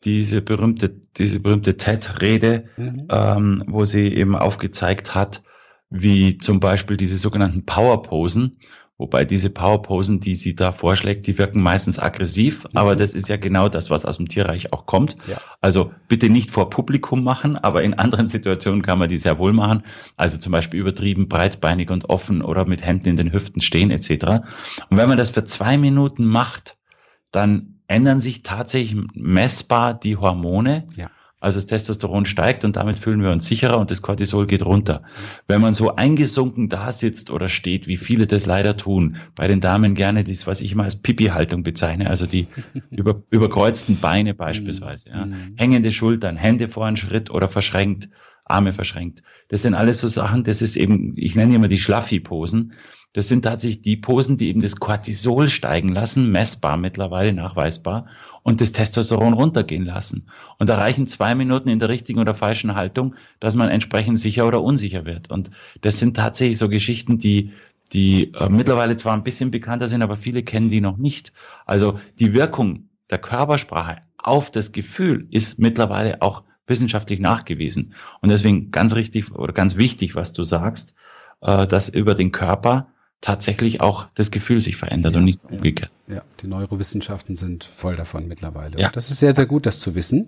diese berühmte, diese berühmte TED-Rede, mhm. ähm, wo sie eben aufgezeigt hat, wie zum Beispiel diese sogenannten Power-Posen, Wobei diese Powerposen, die sie da vorschlägt, die wirken meistens aggressiv, mhm. aber das ist ja genau das, was aus dem Tierreich auch kommt. Ja. Also bitte nicht vor Publikum machen, aber in anderen *laughs* Situationen kann man die sehr wohl machen. Also zum Beispiel übertrieben breitbeinig und offen oder mit Händen in den Hüften stehen etc. Und wenn man das für zwei Minuten macht, dann ändern sich tatsächlich messbar die Hormone. Ja. Also das Testosteron steigt und damit fühlen wir uns sicherer und das Cortisol geht runter. Wenn man so eingesunken da sitzt oder steht, wie viele das leider tun, bei den Damen gerne das, was ich immer als Pipi-Haltung bezeichne, also die *laughs* über, überkreuzten Beine beispielsweise, ja. Mhm. hängende Schultern, Hände vor einen Schritt oder verschränkt, Arme verschränkt. Das sind alles so Sachen, das ist eben, ich nenne immer die Schlaffi-Posen. Das sind tatsächlich die Posen, die eben das Cortisol steigen lassen, messbar mittlerweile, nachweisbar, und das Testosteron runtergehen lassen. Und da reichen zwei Minuten in der richtigen oder falschen Haltung, dass man entsprechend sicher oder unsicher wird. Und das sind tatsächlich so Geschichten, die, die äh, mittlerweile zwar ein bisschen bekannter sind, aber viele kennen die noch nicht. Also die Wirkung der Körpersprache auf das Gefühl ist mittlerweile auch wissenschaftlich nachgewiesen. Und deswegen ganz richtig oder ganz wichtig, was du sagst, äh, dass über den Körper tatsächlich auch das Gefühl sich verändert ja, und nicht umgekehrt. Ja, die Neurowissenschaften sind voll davon mittlerweile. Ja. Und das ist sehr, sehr gut, das zu wissen.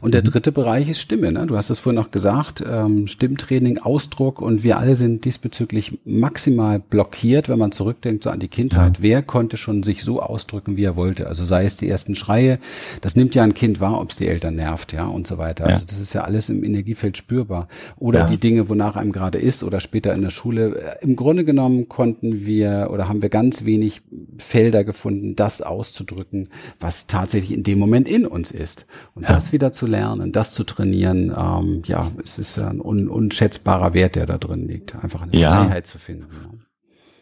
Und der mhm. dritte Bereich ist Stimme. Ne? Du hast es vorhin auch gesagt, ähm, Stimmtraining, Ausdruck und wir alle sind diesbezüglich maximal blockiert, wenn man zurückdenkt so an die Kindheit. Ja. Wer konnte schon sich so ausdrücken, wie er wollte? Also sei es die ersten Schreie, das nimmt ja ein Kind wahr, ob es die Eltern nervt, ja, und so weiter. Ja. Also das ist ja alles im Energiefeld spürbar. Oder die Dinge, wonach einem gerade ist oder später in der Schule. Im Grunde genommen konnten wir oder haben wir ganz wenig Felder gefunden, finden, das auszudrücken, was tatsächlich in dem Moment in uns ist. Und ja. das wieder zu lernen, das zu trainieren, ähm, ja, es ist ein un unschätzbarer Wert, der da drin liegt, einfach eine ja. Freiheit zu finden.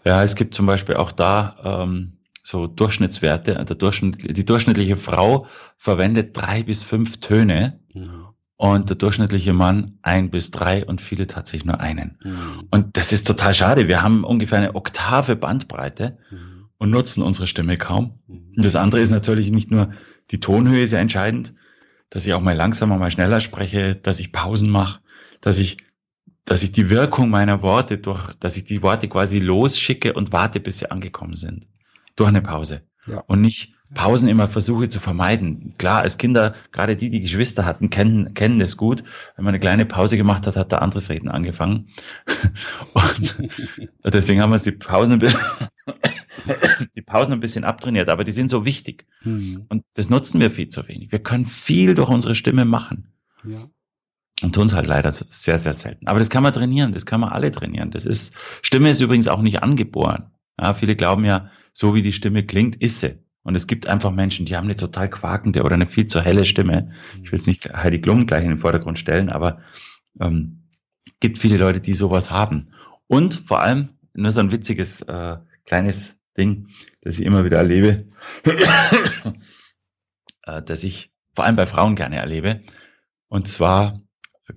Ja. ja, es gibt zum Beispiel auch da ähm, so Durchschnittswerte. Der Durchschnitt, die durchschnittliche Frau verwendet drei bis fünf Töne. Mhm und der durchschnittliche Mann ein bis drei und viele tatsächlich nur einen. Und das ist total schade. Wir haben ungefähr eine Oktave Bandbreite. Mhm und nutzen unsere Stimme kaum. Und das andere ist natürlich nicht nur die Tonhöhe ist ja entscheidend, dass ich auch mal langsamer, mal schneller spreche, dass ich Pausen mache, dass ich, dass ich die Wirkung meiner Worte durch, dass ich die Worte quasi losschicke und warte, bis sie angekommen sind. Durch eine Pause. Ja. Und nicht Pausen immer versuche zu vermeiden. Klar, als Kinder, gerade die, die Geschwister hatten, kennen, kennen das gut. Wenn man eine kleine Pause gemacht hat, hat der anderes Reden angefangen. *laughs* Und *laughs* deswegen haben wir die Pausen, die Pausen ein bisschen abtrainiert, aber die sind so wichtig. Mhm. Und das nutzen wir viel zu wenig. Wir können viel durch unsere Stimme machen. Ja. Und tun es halt leider sehr, sehr selten. Aber das kann man trainieren, das kann man alle trainieren. Das ist, Stimme ist übrigens auch nicht angeboren. Ja, viele glauben ja, so wie die Stimme klingt, ist sie. Und es gibt einfach Menschen, die haben eine total quakende oder eine viel zu helle Stimme. Ich will jetzt nicht Heidi Klum gleich in den Vordergrund stellen, aber ähm, gibt viele Leute, die sowas haben. Und vor allem, nur so ein witziges äh, kleines Ding, das ich immer wieder erlebe, *coughs* äh, dass ich vor allem bei Frauen gerne erlebe. Und zwar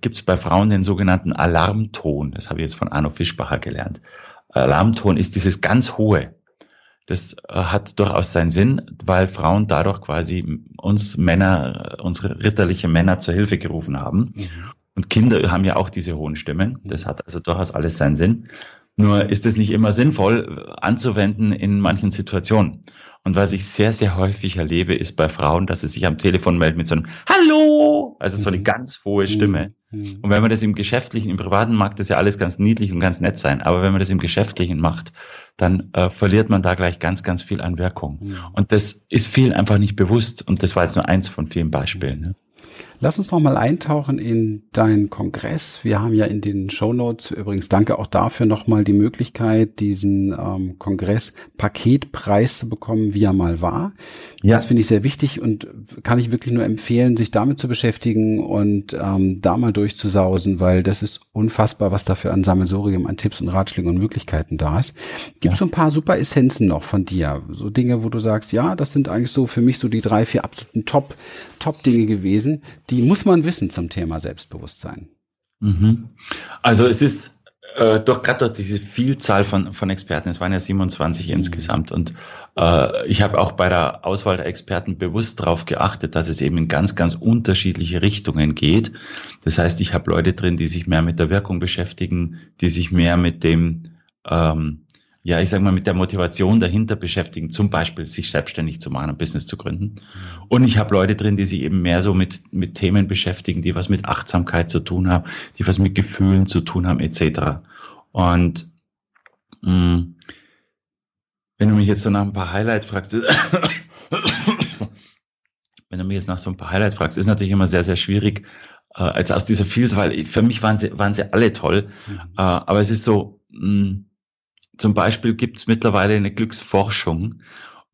gibt es bei Frauen den sogenannten Alarmton. Das habe ich jetzt von Arno Fischbacher gelernt. Alarmton ist dieses ganz hohe. Das äh, hat durchaus seinen Sinn, weil Frauen dadurch quasi uns Männer, unsere ritterliche Männer zur Hilfe gerufen haben. Mhm. Und Kinder haben ja auch diese hohen Stimmen. Das hat also durchaus alles seinen Sinn. Nur ist es nicht immer sinnvoll anzuwenden in manchen Situationen. Und was ich sehr, sehr häufig erlebe, ist bei Frauen, dass sie sich am Telefon melden mit so einem Hallo, also so eine mhm. ganz hohe Stimme. Mhm. Und wenn man das im Geschäftlichen, im Privaten mag das ja alles ganz niedlich und ganz nett sein, aber wenn man das im Geschäftlichen macht, dann äh, verliert man da gleich ganz, ganz viel an Wirkung. Mhm. Und das ist vielen einfach nicht bewusst. Und das war jetzt nur eins von vielen Beispielen. Ne? Lass uns noch mal eintauchen in deinen Kongress. Wir haben ja in den Show Notes übrigens danke auch dafür noch mal die Möglichkeit, diesen ähm, Kongress Paketpreis zu bekommen, wie er mal war. Ja. Das finde ich sehr wichtig und kann ich wirklich nur empfehlen, sich damit zu beschäftigen und ähm, da mal durchzusausen, weil das ist unfassbar, was dafür an Sammelsurium, an Tipps und Ratschlägen und Möglichkeiten da ist. Gibt es ja. so ein paar super Essenzen noch von dir? So Dinge, wo du sagst, ja, das sind eigentlich so für mich so die drei, vier absoluten Top, Top Dinge gewesen, die muss man wissen zum Thema Selbstbewusstsein. Mhm. Also es ist äh, doch gerade durch diese Vielzahl von, von Experten, es waren ja 27 mhm. insgesamt und äh, ich habe auch bei der Auswahl der Experten bewusst darauf geachtet, dass es eben in ganz, ganz unterschiedliche Richtungen geht. Das heißt, ich habe Leute drin, die sich mehr mit der Wirkung beschäftigen, die sich mehr mit dem ähm, ja, ich sage mal, mit der Motivation dahinter beschäftigen, zum Beispiel sich selbstständig zu machen, ein Business zu gründen. Und ich habe Leute drin, die sich eben mehr so mit, mit Themen beschäftigen, die was mit Achtsamkeit zu tun haben, die was mit Gefühlen zu tun haben, etc. Und mh, mm, wenn du mich jetzt so nach ein paar Highlights fragst, *coughs* wenn du mich jetzt nach so ein paar Highlights fragst, ist natürlich immer sehr, sehr schwierig, äh, als aus dieser Vielzahl, für mich waren sie, waren sie alle toll, mhm. äh, aber es ist so, mh, mm, zum Beispiel gibt es mittlerweile eine Glücksforschung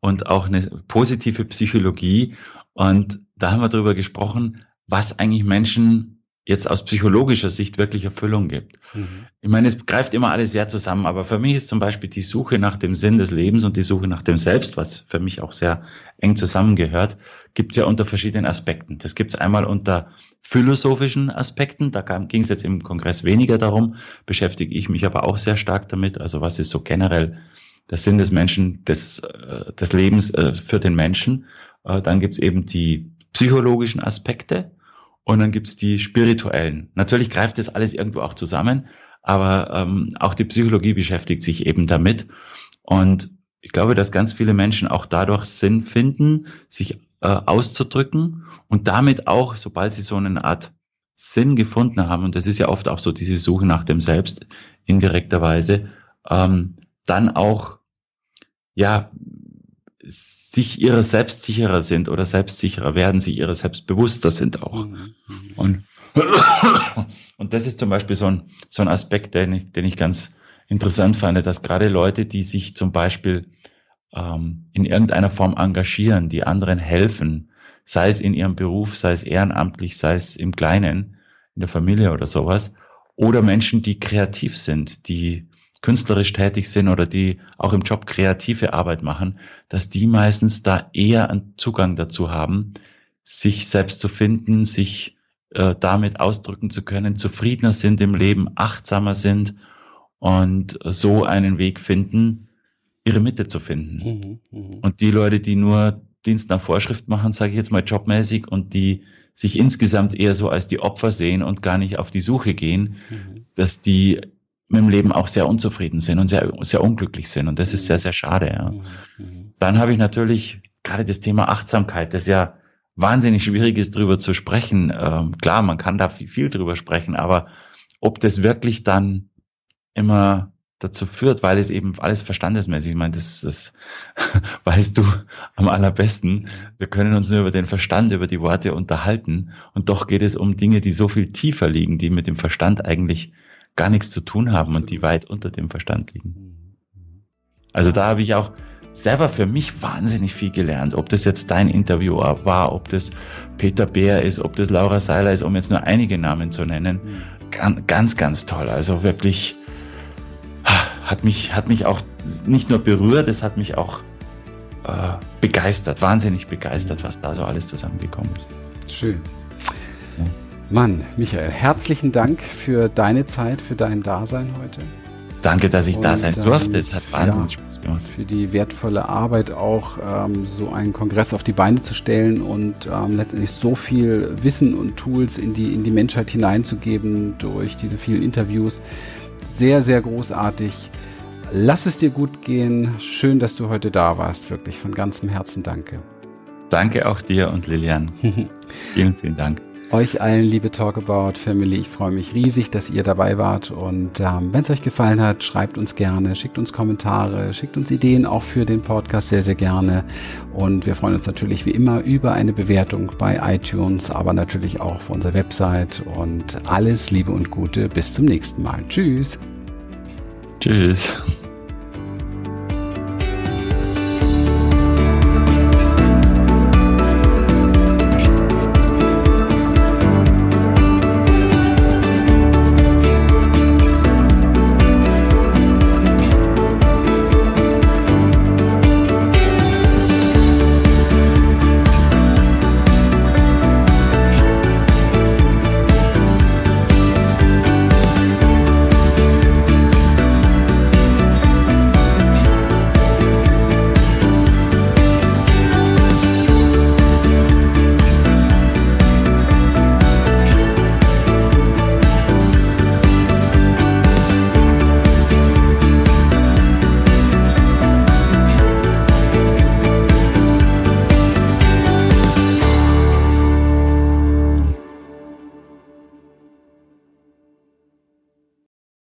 und auch eine positive Psychologie. Und da haben wir darüber gesprochen, was eigentlich Menschen jetzt aus psychologischer Sicht wirklich Erfüllung gibt. Mhm. Ich meine, es greift immer alles sehr zusammen, aber für mich ist zum Beispiel die Suche nach dem Sinn des Lebens und die Suche nach dem Selbst, was für mich auch sehr eng zusammengehört, gibt es ja unter verschiedenen Aspekten. Das gibt es einmal unter philosophischen Aspekten, da ging es jetzt im Kongress weniger darum, beschäftige ich mich aber auch sehr stark damit. Also was ist so generell der Sinn des Menschen, des, äh, des Lebens äh, für den Menschen? Äh, dann gibt es eben die psychologischen Aspekte, und dann gibt's die spirituellen. Natürlich greift das alles irgendwo auch zusammen, aber ähm, auch die Psychologie beschäftigt sich eben damit. Und ich glaube, dass ganz viele Menschen auch dadurch Sinn finden, sich äh, auszudrücken und damit auch, sobald sie so eine Art Sinn gefunden haben, und das ist ja oft auch so diese Suche nach dem Selbst indirekterweise, ähm, dann auch ja sich ihrer selbst sicherer sind oder selbstsicherer werden, sich ihrer selbst bewusster sind auch. Mhm. Und, *coughs* und das ist zum Beispiel so ein, so ein Aspekt, den ich, den ich ganz interessant fand, dass gerade Leute, die sich zum Beispiel ähm, in irgendeiner Form engagieren, die anderen helfen, sei es in ihrem Beruf, sei es ehrenamtlich, sei es im Kleinen, in der Familie oder sowas, oder Menschen, die kreativ sind, die künstlerisch tätig sind oder die auch im Job kreative Arbeit machen, dass die meistens da eher einen Zugang dazu haben, sich selbst zu finden, sich äh, damit ausdrücken zu können, zufriedener sind im Leben, achtsamer sind und so einen Weg finden, ihre Mitte zu finden. Mhm, mh. Und die Leute, die nur Dienst nach Vorschrift machen, sage ich jetzt mal jobmäßig, und die sich insgesamt eher so als die Opfer sehen und gar nicht auf die Suche gehen, mhm. dass die mit dem Leben auch sehr unzufrieden sind und sehr, sehr unglücklich sind. Und das ist sehr, sehr schade. Ja. Mhm. Mhm. Dann habe ich natürlich gerade das Thema Achtsamkeit, das ja wahnsinnig schwierig ist, drüber zu sprechen. Ähm, klar, man kann da viel, viel drüber sprechen, aber ob das wirklich dann immer dazu führt, weil es eben alles verstandesmäßig, ich meine, das, das *laughs* weißt du am allerbesten. Mhm. Wir können uns nur über den Verstand, über die Worte unterhalten und doch geht es um Dinge, die so viel tiefer liegen, die mit dem Verstand eigentlich gar nichts zu tun haben und die weit unter dem Verstand liegen. Also da habe ich auch selber für mich wahnsinnig viel gelernt. Ob das jetzt dein Interview war, ob das Peter Beer ist, ob das Laura Seiler ist, um jetzt nur einige Namen zu nennen. Ganz, ganz toll. Also wirklich hat mich, hat mich auch nicht nur berührt, es hat mich auch äh, begeistert, wahnsinnig begeistert, was da so alles zusammengekommen ist. Schön. Mann, Michael, herzlichen Dank für deine Zeit, für dein Dasein heute. Danke, dass ich und, da sein durfte. Es hat wahnsinnig ja, Spaß gemacht. Für die wertvolle Arbeit auch, ähm, so einen Kongress auf die Beine zu stellen und ähm, letztendlich so viel Wissen und Tools in die, in die Menschheit hineinzugeben durch diese vielen Interviews sehr, sehr großartig. Lass es dir gut gehen. Schön, dass du heute da warst. Wirklich von ganzem Herzen danke. Danke auch dir und Lilian. *laughs* vielen, vielen Dank. Euch allen, liebe Talkabout Family, ich freue mich riesig, dass ihr dabei wart. Und ähm, wenn es euch gefallen hat, schreibt uns gerne, schickt uns Kommentare, schickt uns Ideen auch für den Podcast sehr, sehr gerne. Und wir freuen uns natürlich wie immer über eine Bewertung bei iTunes, aber natürlich auch auf unserer Website. Und alles Liebe und Gute. Bis zum nächsten Mal. Tschüss. Tschüss.